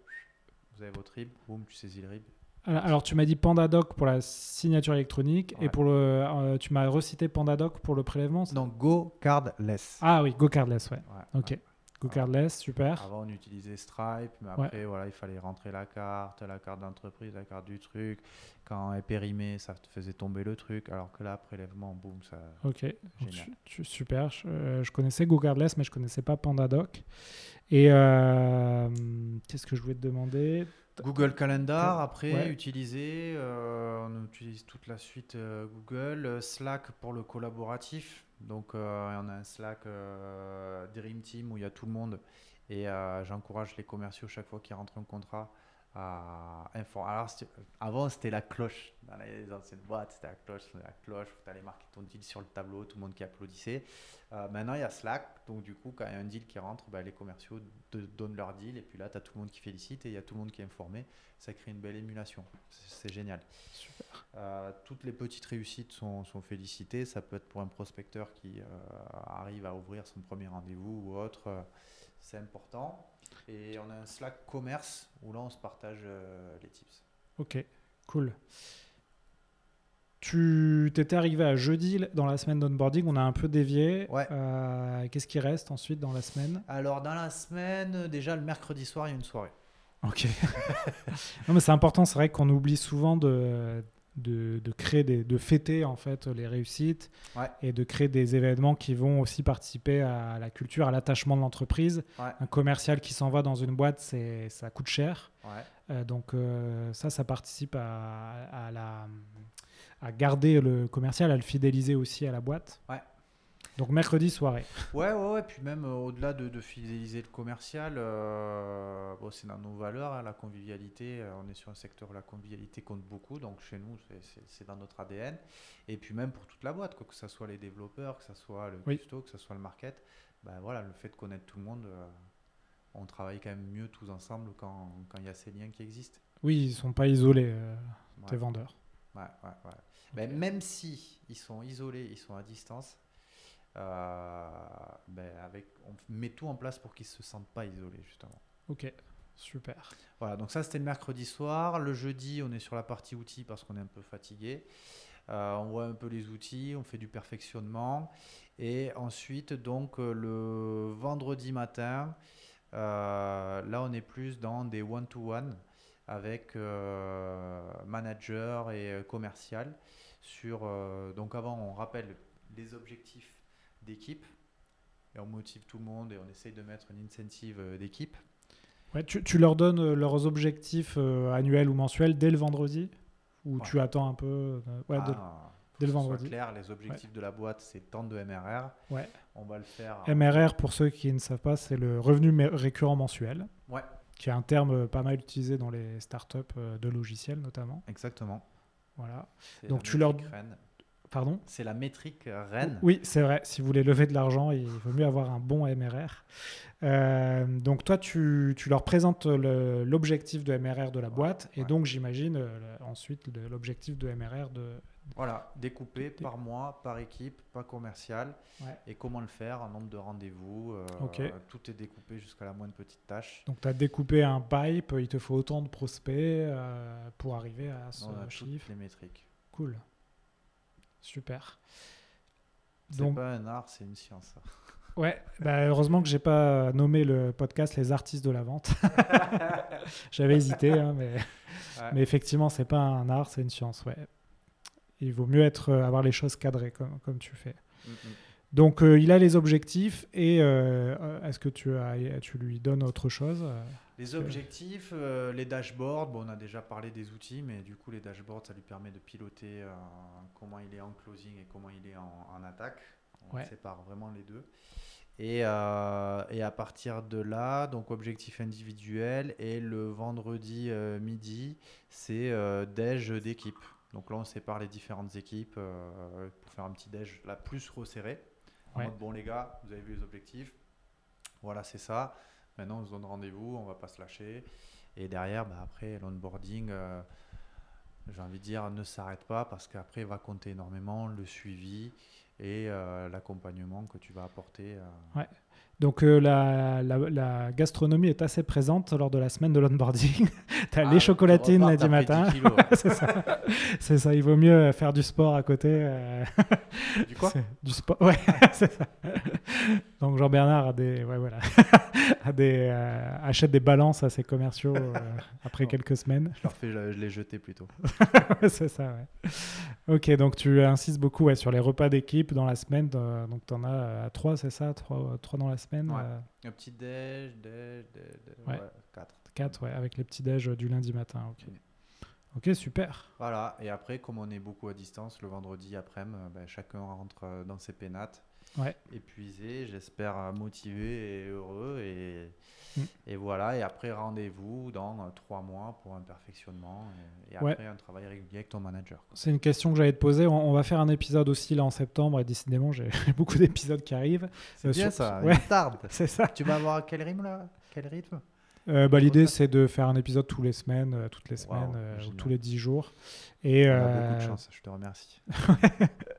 vous avez votre RIB, boum, tu saisis le RIB, alors, tu m'as dit PandaDoc pour la signature électronique et pour le, euh, tu m'as recité PandaDoc pour le prélèvement. Donc Go Cardless. Ah oui, Go Cardless, ouais. ok. Go Cardless, super. Avant, on utilisait Stripe, mais après, voilà, il fallait rentrer la carte, la carte d'entreprise, la carte du truc. Quand elle est périmée, ça te faisait tomber le truc. Alors que là, prélèvement, boum, ça. Ok, super. Euh, je, connaissais Go Cardless, mais je connaissais pas PandaDoc. Et euh, qu'est-ce que je voulais te demander? Google Calendar, après, utiliser. Euh, on utilise toute la suite euh, Google. Euh, Slack pour le collaboratif. Donc, on a un Slack Dream Team où il y a tout le monde. Et j'encourage les commerciaux chaque fois qu'ils rentrent un contrat à informer. Alors, avant, c'était la cloche. Dans les anciennes boîtes, c'était la cloche. La cloche, tu allais marquer ton deal sur le tableau, tout le monde qui applaudissait. maintenant, il y a Slack. Donc, du coup, quand il y a un deal qui rentre, bah, les commerciaux donnent leur deal. Et puis là, tu as tout le monde qui félicite et il y a tout le monde qui est informé. Ça crée une belle émulation. C'est génial. Euh, toutes les petites réussites sont, sont, félicitées. Ça peut être pour un prospecteur qui euh, arrive à ouvrir son premier rendez-vous ou autre. Euh, c'est important. Et on a un Slack commerce où là, on se partage les tips. Ok, cool. Tu t'étais arrivé à jeudi dans la semaine d'onboarding, on a un peu dévié. Ouais. Euh, qu'est-ce qui reste ensuite dans la semaine? Alors dans la semaine, déjà le mercredi soir, il y a une soirée. Ok. non mais c'est important, c'est vrai qu'on oublie souvent de, de, créer des, de fêter en fait les réussites et de créer des événements qui vont aussi participer à la culture, à l'attachement de l'entreprise. Un commercial qui s'en va dans une boîte, c'est ça coûte cher. Euh, donc euh, ça, ça participe à, à la à garder le commercial, à le fidéliser aussi à la boîte. Donc mercredi soirée. Ouais, ouais, ouais. Puis même euh, au-delà de, de fidéliser le commercial, euh, bon, c'est dans nos valeurs, hein, la convivialité. euh, on est sur un secteur où la convivialité compte beaucoup. Donc chez nous, c'est- dans notre ADN. Et puis même pour toute la boîte, quoi, que ce soit les développeurs, que ce soit le Oui. custo, que ce soit le market. Ben voilà, le fait de connaître tout le monde, on travaille quand même mieux tous ensemble quand quand il y a ces liens qui existent. Oui, ils sont pas isolés, tes Ouais. vendeurs. Ouais, ouais, ouais. Ben, même si ils sont isolés, ils sont à distance, ben, avec, on met tout en place pour qu'ils se sentent pas isolés justement. Ok, super. Voilà, donc ça c'était le mercredi soir. Le jeudi, on est sur la partie outils parce qu'on est un peu fatigué. Euh, on voit un peu les outils, on fait du perfectionnement. Et ensuite, donc euh, le vendredi matin, euh, là on est plus dans des one-to-one avec euh, manager et euh, commercial. Sur, euh, donc avant, on rappelle les objectifs d'équipe et on motive tout le monde et on essaye de mettre une incentive euh, d'équipe. Ouais, tu, tu leur donnes euh, leurs objectifs euh, annuels ou mensuels dès le vendredi Ou Ouais. tu attends un peu ouais, dès- Ah, le soit vendredi? clair, les objectifs de la boîte, c'est tant de MRR. Ouais. On va le faire. MRR, pour ceux qui ne savent pas, c'est le revenu récurrent mensuel, Ouais, qui est un terme pas mal utilisé dans les startups de logiciels notamment. exactement. Voilà. Donc tu leur-. Pardon C'est la métrique reine. Oui, c'est vrai. Si vous voulez lever de l'argent, il vaut mieux avoir un bon MRR. Euh, donc toi, tu, tu leur présentes l'objectif de MRR de la boîte et ouais. donc j'imagine euh, ensuite l'objectif de MRR de... Voilà, découpé par mois, par équipe, pas commercial. Ouais. Et comment le faire, un nombre de rendez-vous. euh, Ok. Tout est découpé jusqu'à la moindre petite tâche. Donc tu as découpé un pipe, il te faut autant de prospects euh, pour arriver à ce On a toutes chiffre. les métriques. Cool. Super. C'est pas un art, c'est une science. ouais, bah, heureusement que j'ai pas nommé le podcast Les artistes de la vente. J'avais hésité, hein, mais... Ouais. Mais effectivement, c'est pas un art, c'est une science. Ouais. Il vaut mieux être, euh, avoir les choses cadrées comme, comme tu fais. Mm. Donc, euh, il a les objectifs et euh, euh, est-ce que tu, as, tu lui donnes autre chose euh, Les objectifs, euh, les dashboards, bon, on a déjà parlé des outils, mais du coup, les dashboards, ça lui permet de piloter euh, comment il est en closing et comment il est en, en attaque. On Ouais. sépare vraiment les deux. Et, euh, et à partir de là, donc objectif individuel, et le vendredi midi, c'est déj d'équipe. Donc là, on sépare les différentes équipes pour faire un petit déj la plus resserré. En Ouais. mode, bon les gars, vous avez vu les objectifs, voilà c'est ça. Maintenant on se donne rendez-vous, on va pas se lâcher. Et derrière, bah, après l'onboarding, euh, j'ai envie de dire, ne s'arrête pas parce qu'après va compter énormément le suivi et euh, l'accompagnement que tu vas apporter. euh. Donc, euh, la, la- la gastronomie est assez présente lors de la semaine de l'onboarding. tu as Ah, les chocolatines lundi matin. 10 kilos, ouais. c'est ça. C'est ça, il vaut mieux faire du sport à côté. euh, du quoi? Du sport, ouais, c'est ça. Donc Jean-Bernard a des, ouais, voilà, a des, euh, achète des balances à ses commerciaux après quelques semaines. Je leur fais, je, je l'ai jeté plutôt. Ouais, c'est ça, ouais. Ok, donc tu insistes beaucoup ouais, sur les repas d'équipe dans la semaine. donc tu en as à trois, c'est ça? Trois, trois dans la semaine Ouais. euh, Un petit déj, déj, déj, déj, Ouais. ouais, quatre. Quatre, ouais, avec les petits déj du lundi matin. Ok, ok, super. Voilà, et après, comme on est beaucoup à distance, le vendredi après-midi, euh, ben, chacun rentre euh, dans ses pénates, Ouais. épuisé, j'espère euh, motivé et heureux. Et, Mm. et voilà, et après, rendez-vous dans euh, trois mois pour un perfectionnement et, et Ouais. après un travail régulier avec ton manager. C'est une question que j'allais te poser. On, on va faire un épisode aussi là en septembre et décidément j'ai beaucoup d'épisodes qui arrivent. C'est Euh, bien sur- ça, ouais. tarde. C'est ça. tu vas avoir quel rythme là? Quel rythme? Euh, bah, L'idée, c'est de faire un épisode tous les semaines, euh, toutes les semaines, euh, tous les 10 jours. Et, On a beaucoup de chance, je te remercie.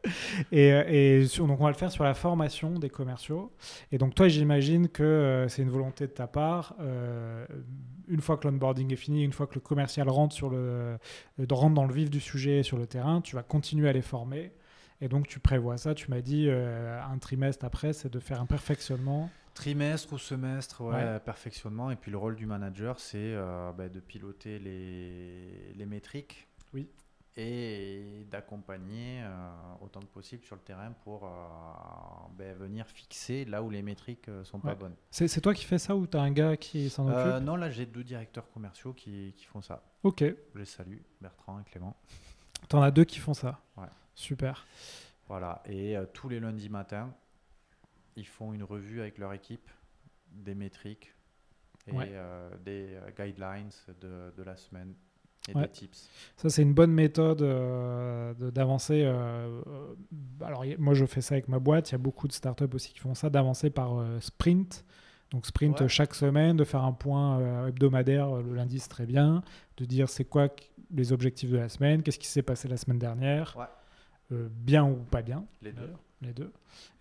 et, euh, et sur- donc, on va le faire sur la formation des commerciaux. Et donc, toi, j'imagine que euh, c'est une volonté de ta part. euh, une fois que l'onboarding est fini, une fois que le commercial rentre, sur le, rentre dans le vif du sujet sur le terrain, tu vas continuer à les former. Et donc, tu prévois ça. Tu m'as dit euh, un trimestre après, c'est de faire un perfectionnement. Trimestre ou semestre, ouais, Ouais. perfectionnement. Et puis le rôle du manager, c'est bah, de piloter les, les métriques. Oui. Et d'accompagner euh, autant que possible sur le terrain pour euh, ben, venir fixer là où les métriques euh, sont pas Ouais. bonnes. C'est toi qui fais ça ou tu as un gars qui s'en occupe? non, là j'ai deux directeurs commerciaux qui, qui font ça. Ok. Je les salue, Bertrand et Clément. T'en as deux qui font ça? Ouais. Super. Voilà. Et euh, tous les lundis matins, ils font une revue avec leur équipe des métriques et Ouais. euh, des guidelines de, de la semaine et Ouais. des tips. Ça, c'est une bonne méthode euh, d'avancer. euh, euh, alors, moi, je fais ça avec ma boîte. Il y a beaucoup de startups aussi qui font ça, d'avancer par euh, sprint. Donc, sprint Ouais. chaque semaine, de faire un point hebdomadaire le lundi, c'est très bien. De dire c'est quoi qu- les objectifs de la semaine, qu'est-ce qui s'est passé la semaine dernière, Ouais. bien ou pas bien, Les deux. les deux.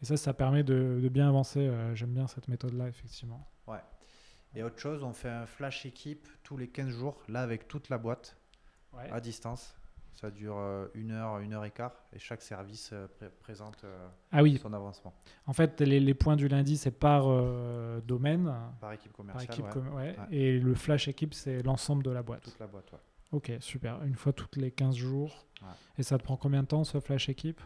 Et ça, ça permet de, de bien avancer. J'aime bien cette méthode-là, effectivement. Ouais. Et autre chose, on fait un flash équipe tous les 15 jours, là avec toute la boîte, à distance. Ça dure euh, une heure, une heure et quart, et chaque service euh, pré- présente euh, Ah oui, son avancement. en fait, les, les points du lundi, c'est par euh, domaine. Par équipe Par commerciale, équipe ouais. com- ouais. Ouais. Et le flash équipe, c'est l'ensemble de la boîte. toute la boîte. ouais. Ok, super. Une fois toutes les 15 jours. Et ça te prend combien de temps ce flash équipe?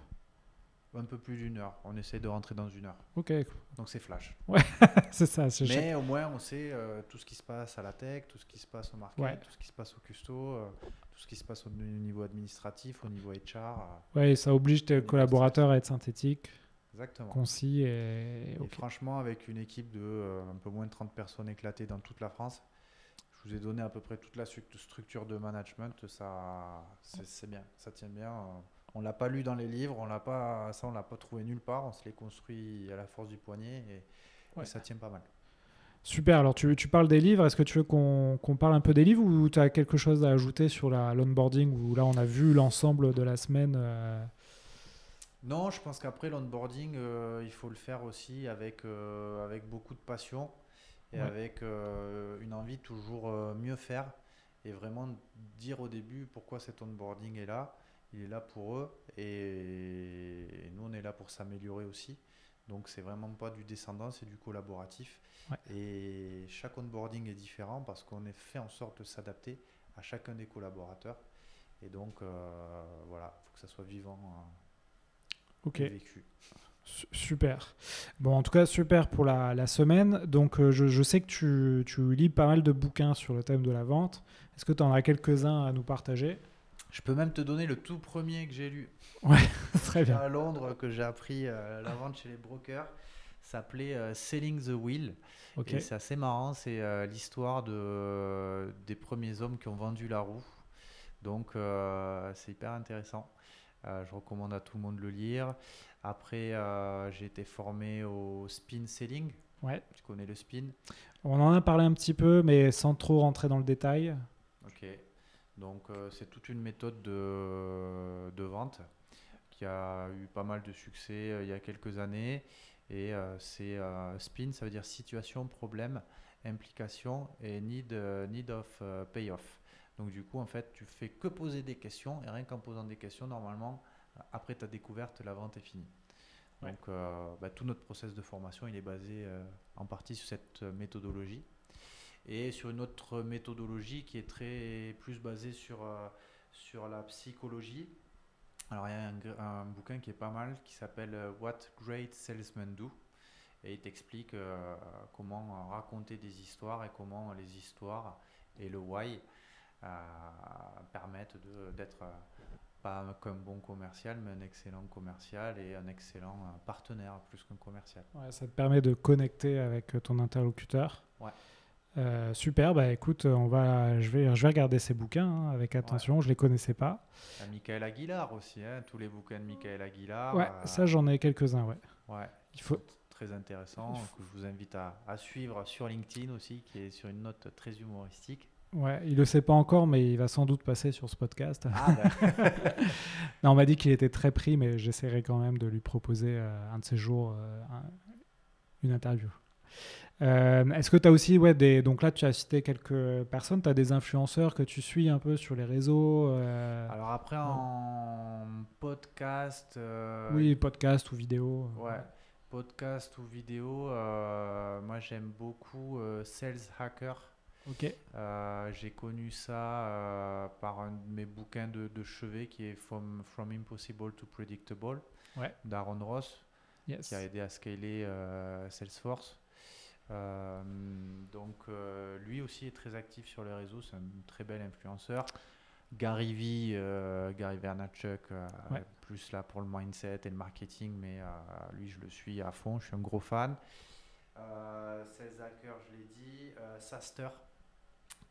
Un peu plus d'une heure. On essaie de rentrer dans une heure. Ok, Donc c'est flash. c'est ça. c'est chaque- Mais au moins, on sait euh, tout ce qui se passe à la tech, tout ce qui se passe au market, Ouais. tout ce qui se passe au custo, euh, tout ce qui se passe au niveau administratif, au niveau HR. euh, Ouais, et ça oblige tes collaborateurs à être synthétiques, exactement. concis et. Et franchement, avec une équipe de euh, un peu moins de 30 personnes éclatées dans toute la France, je vous ai donné à peu près toute la stru- structure de management. Ça, c'est bien, ça tient bien. On l'a pas lu dans les livres, on l'a pas, ça on l'a pas trouvé nulle part. On se l'est construit à la force du poignet et, ça tient pas mal. Super. Alors, tu, tu parles des livres. Est-ce que tu veux qu'on parle un peu des livres ou tu as quelque chose à ajouter sur la- l'onboarding où là, on a vu l'ensemble de la semaine euh, Non, je pense qu'après l'onboarding, euh, il faut le faire aussi avec, euh, avec beaucoup de passion et Ouais. avec une envie de toujours mieux faire et vraiment dire au début pourquoi cet onboarding est là. Il est là pour eux et, et nous on est là pour s'améliorer aussi. Donc c'est vraiment pas du descendant, c'est du collaboratif. Ouais. Et chaque onboarding est différent parce qu'on est fait en sorte de s'adapter à chacun des collaborateurs. Et donc euh, voilà, il faut que ça soit vivant. euh, Ok. et vécu. Su- Super. Bon, en tout cas, super pour la, la semaine. Donc, euh, je, je sais que tu, tu lis pas mal de bouquins sur le thème de la vente. Est-ce que tu en as quelques-uns à nous partager? Je peux même te donner le tout premier que j'ai lu Très bien. à Londres, que j'ai appris euh, la vente chez les brokers. S'appelait euh, Selling the Wheel. Ok. Et c'est assez marrant, c'est euh, l'histoire de, des premiers hommes qui ont vendu la roue. Donc euh, c'est hyper intéressant. Euh, je recommande à tout le monde de le lire. Après, euh, j'ai été formé au spin selling. Ouais. Tu connais le spin? On en a parlé un petit peu, mais sans trop rentrer dans le détail. Ok. Donc euh, c'est toute une méthode de, de vente qui a eu pas mal de succès euh, il y a quelques années. Et euh, c'est SPIN, ça veut dire situation, problème, implication et need, need of payoff. Donc du coup, en fait, tu fais que poser des questions et rien qu'en posant des questions, normalement, après ta découverte, la vente est finie. Ouais. Donc euh, bah, tout notre process de formation, il est basé euh, en partie sur cette méthodologie et sur une autre méthodologie qui est très plus basée sur, euh, sur la psychologie. Alors il y a un, bouquin qui est pas mal qui s'appelle euh, What Great Salesmen Do et il t'explique euh, comment raconter des histoires et comment les histoires et le why euh, permettent d'être pas qu'un bon commercial mais un excellent commercial et un excellent partenaire plus qu'un commercial. Ouais, ça te permet de connecter avec ton interlocuteur. Ouais. Euh, super, bah écoute, on va, je, vais, je vais regarder ces bouquins hein, avec attention, je les connaissais pas. Il y a Michael Aguilar aussi, hein, tous les bouquins de Michael Aguilar. ouais, euh, ça j'en ai quelques-uns, ouais. Ouais, Il faut, très intéressant, que je vous invite à, à suivre sur LinkedIn aussi, qui est sur une note très humoristique. ouais, il le sait pas encore, mais il va sans doute passer sur ce podcast. Ah, ben, Non, on m'a dit qu'il était très pris, mais j'essaierai quand même de lui proposer euh, un de ces jours euh, un- une interview. Euh, Est-ce que tu as aussi, ouais, des, donc là tu as cité quelques personnes, tu as des influenceurs que tu suis un peu sur les réseaux euh, alors après, en podcast, euh, Oui, podcast ou vidéo. ouais, podcast ou vidéo, moi j'aime beaucoup Sales Hacker. Ok. J'ai connu ça par un de mes bouquins de, de chevet qui est From, From Impossible to Predictable Ouais. d'Aaron Ross. Yes. qui a aidé à scaler Salesforce. Euh, donc euh, lui aussi est très actif sur les réseaux, c'est un très bel influenceur. Gary V, Gary Vaynerchuk, plus là pour le mindset et le marketing, mais lui je le suis à fond, je suis un gros fan. Sales Hacker, je l'ai dit. Saster,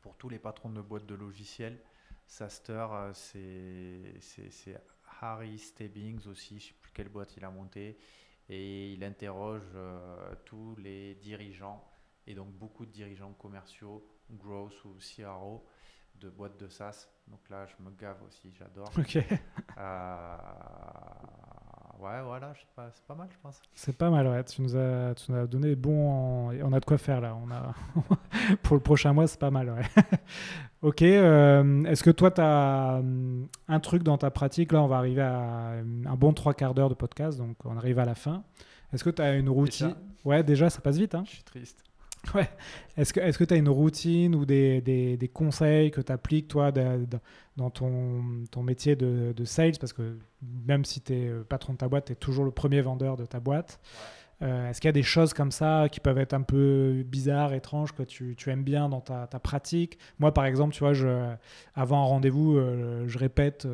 pour tous les patrons de boîtes de logiciels. Saster, c'est Harry Stebbings aussi, je ne sais plus quelle boîte il a monté, et il interroge euh, tous les dirigeants, et donc beaucoup de dirigeants commerciaux, growth ou CRO, de boîtes de SaaS. Donc là, je me gave aussi, j'adore. Euh, Ouais, voilà, c'est pas mal, je pense. C'est pas mal, ouais. Tu nous as, tu nous as donné bon. On a de quoi faire là. On a... Pour le prochain mois, c'est pas mal, ouais. ok. Euh, est-ce que toi, tu as hum, un truc dans ta pratique Là, on va arriver à un bon trois quarts d'heure de podcast, donc on arrive à la fin. Est-ce que tu as une routine? Ouais, déjà, ça passe vite. Hein je suis triste. Ouais. Est-ce que tu as une routine ou des, des, conseils que tu appliques, toi, dans ton, ton métier de, de, sales? Parce que même si tu es euh, patron de ta boîte, tu es toujours le premier vendeur de ta boîte. Euh, est-ce qu'il y a des choses comme ça qui peuvent être un peu bizarres, étranges, que tu, tu aimes bien dans ta, ta, pratique? Moi, par exemple, tu vois, je, avant un rendez-vous, euh, je répète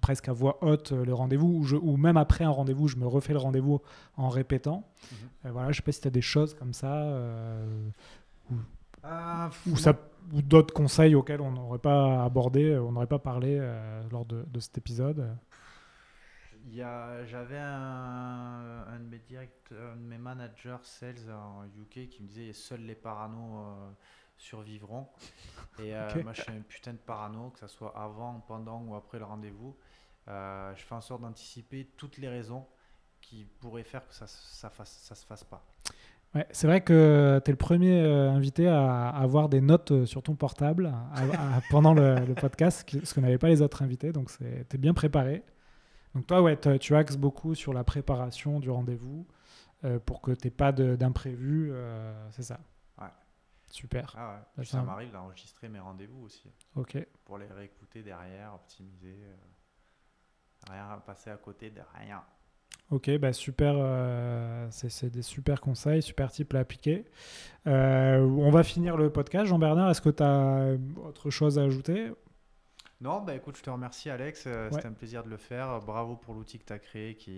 presque à voix haute le rendez-vous, ou, ou, même après un rendez-vous, je me refais le rendez-vous en répétant. Mhm. voilà, je ne sais pas si tu as des choses comme ça, ou, ah, ou, ça, ou d'autres conseils auxquels on n'aurait pas abordé, on n'aurait pas parlé lors de, de cet épisode? J'avais un, un, de mes de mes managers sales en UK qui me disait seuls les paranos euh, survivront. Et euh, moi, je suis un putain de parano, que ce soit avant, pendant ou après le rendez-vous. Euh, je fais en sorte d'anticiper toutes les raisons qui pourraient faire que ça ça, fasse, ça se fasse pas. Ouais, c'est vrai que tu es le premier invité à, avoir des notes sur ton portable pendant le, le podcast, ce que n'avaient pas les autres invités. Donc, tu es bien préparé. Donc toi, ouais, tu axes beaucoup sur la préparation du rendez-vous euh, pour que tu n'aies pas d'imprévu, euh, c'est ça? Ouais. Super. Ah ouais. ça m'arrive d'enregistrer mes rendez-vous aussi. Ok. Pour les réécouter derrière, optimiser. Euh, rien passer à côté de rien. Ok, bah super, c'est des super conseils, super types à appliquer. on va finir le podcast. Jean-Bernard, est-ce que tu as autre chose à ajouter? Non, bah écoute, je te remercie Alex, euh, c'était un plaisir de le faire. Bravo pour l'outil que tu as créé qui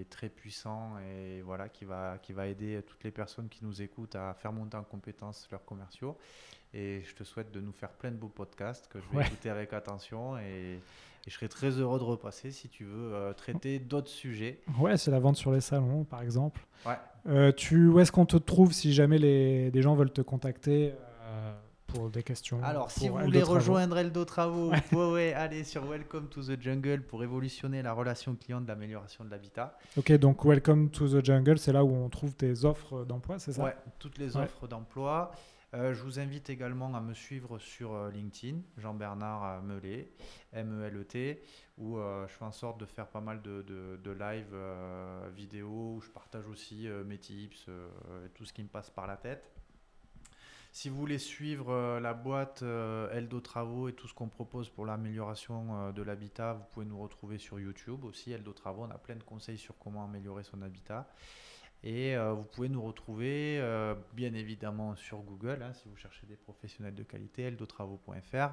est très puissant et voilà, qui va, qui va aider toutes les personnes qui nous écoutent à faire monter en compétence leurs commerciaux. Et je te souhaite de nous faire plein de beaux podcasts que je vais écouter avec attention et, je serai très heureux de repasser si tu veux euh, traiter d'autres sujets. Ouais, c'est la vente sur les salons par exemple. Ouais. Euh, tu, où est-ce qu'on te trouve si jamais les, des gens veulent te contacter pour des questions. Alors, si vous voulez rejoindre Eldo Travaux, vous pouvez aller sur Welcome to the Jungle pour évolutionner la relation client de l'amélioration de l'habitat. Ok, donc Welcome to the Jungle, c'est là où on trouve tes offres d'emploi, c'est ça? Ouais, toutes les offres d'emploi. Euh, je vous invite également à me suivre sur euh, LinkedIn, Jean-Bernard euh, Melet, M-E-L-E-T, où je fais en sorte de faire pas mal de, de, de live vidéo, où je partage aussi mes tips, tout ce qui me passe par la tête. Si vous voulez suivre euh, la boîte euh, Eldo Travaux et tout ce qu'on propose pour l'amélioration euh, de l'habitat, vous pouvez nous retrouver sur YouTube aussi. Eldo Travaux, on a plein de conseils sur comment améliorer son habitat. Et vous pouvez nous retrouver bien évidemment sur Google hein, si vous cherchez des professionnels de qualité, eldotravaux.fr.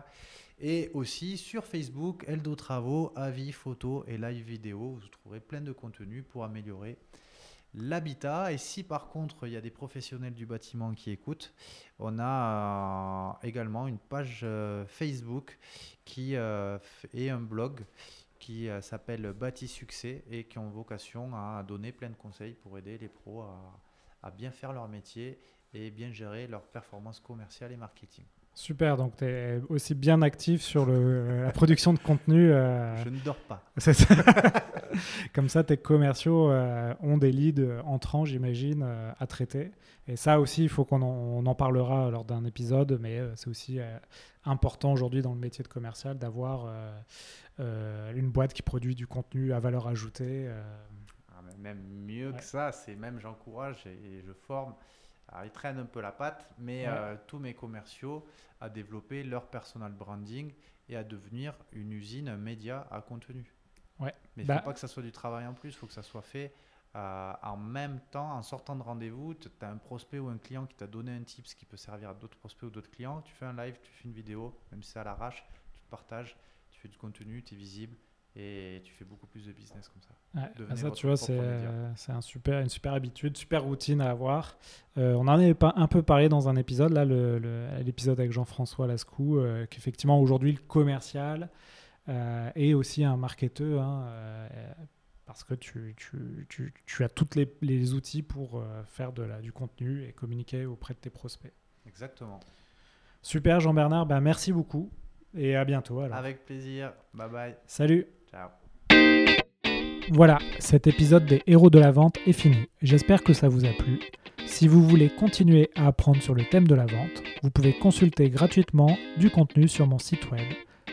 Et aussi sur Facebook, Eldo Travaux, avis, photos et live vidéo. Vous trouverez plein de contenus pour améliorer l'habitat. Et si par contre il y a des professionnels du bâtiment qui écoutent, on a euh, également une page euh, Facebook qui euh, est un blog qui s'appelle Bâti Succès et qui ont vocation à donner plein de conseils pour aider les pros à bien faire leur métier et bien gérer leur performance commerciale et marketing. Super, donc tu es aussi bien actif sur le, la production de contenu. Je ne dors pas. Ça. Comme ça, tes commerciaux euh, ont des leads entrants, j'imagine, euh, à traiter. Et ça aussi, il faut qu'on en, en, parlera lors d'un épisode, mais c'est aussi important aujourd'hui dans le métier de commercial d'avoir une boîte qui produit du contenu à valeur ajoutée. Ah, même mieux que ça, c'est même j'encourage et, je forme. Alors, ils traînent un peu la patte, mais tous mes commerciaux à développer leur personal branding et à devenir une usine média à contenu. Ouais. Mais il ne bah faut pas que ça soit du travail en plus, il faut que ça soit fait euh, en même temps, en sortant de rendez-vous. Tu as un prospect ou un client qui t'a donné un tips qui peut servir à d'autres prospects ou d'autres clients. Tu fais un live, tu fais une vidéo, même si c'est à l'arrache, tu te partages, tu fais du contenu, tu es visible et tu fais beaucoup plus de business comme ça. Ouais, bah ça, tu vois, c'est un super, une super habitude, super routine à avoir. Euh, on en avait pas un peu parlé dans un épisode, là, le- le- l'épisode avec Jean-François Lascou, euh, qu'effectivement, aujourd'hui, le commercial euh, est aussi un marketeur, hein, euh, parce que tu, tu, tu, tu as tous les, les outils pour euh, faire de la, du contenu et communiquer auprès de tes prospects. Exactement. Super, Jean-Bernard, bah, merci beaucoup et à bientôt. Alors. Avec plaisir. Bye bye. Salut Ciao. Voilà, cet épisode des héros de la vente est fini. J'espère que ça vous a plu. Si vous voulez continuer à apprendre sur le thème de la vente, vous pouvez consulter gratuitement du contenu sur mon site web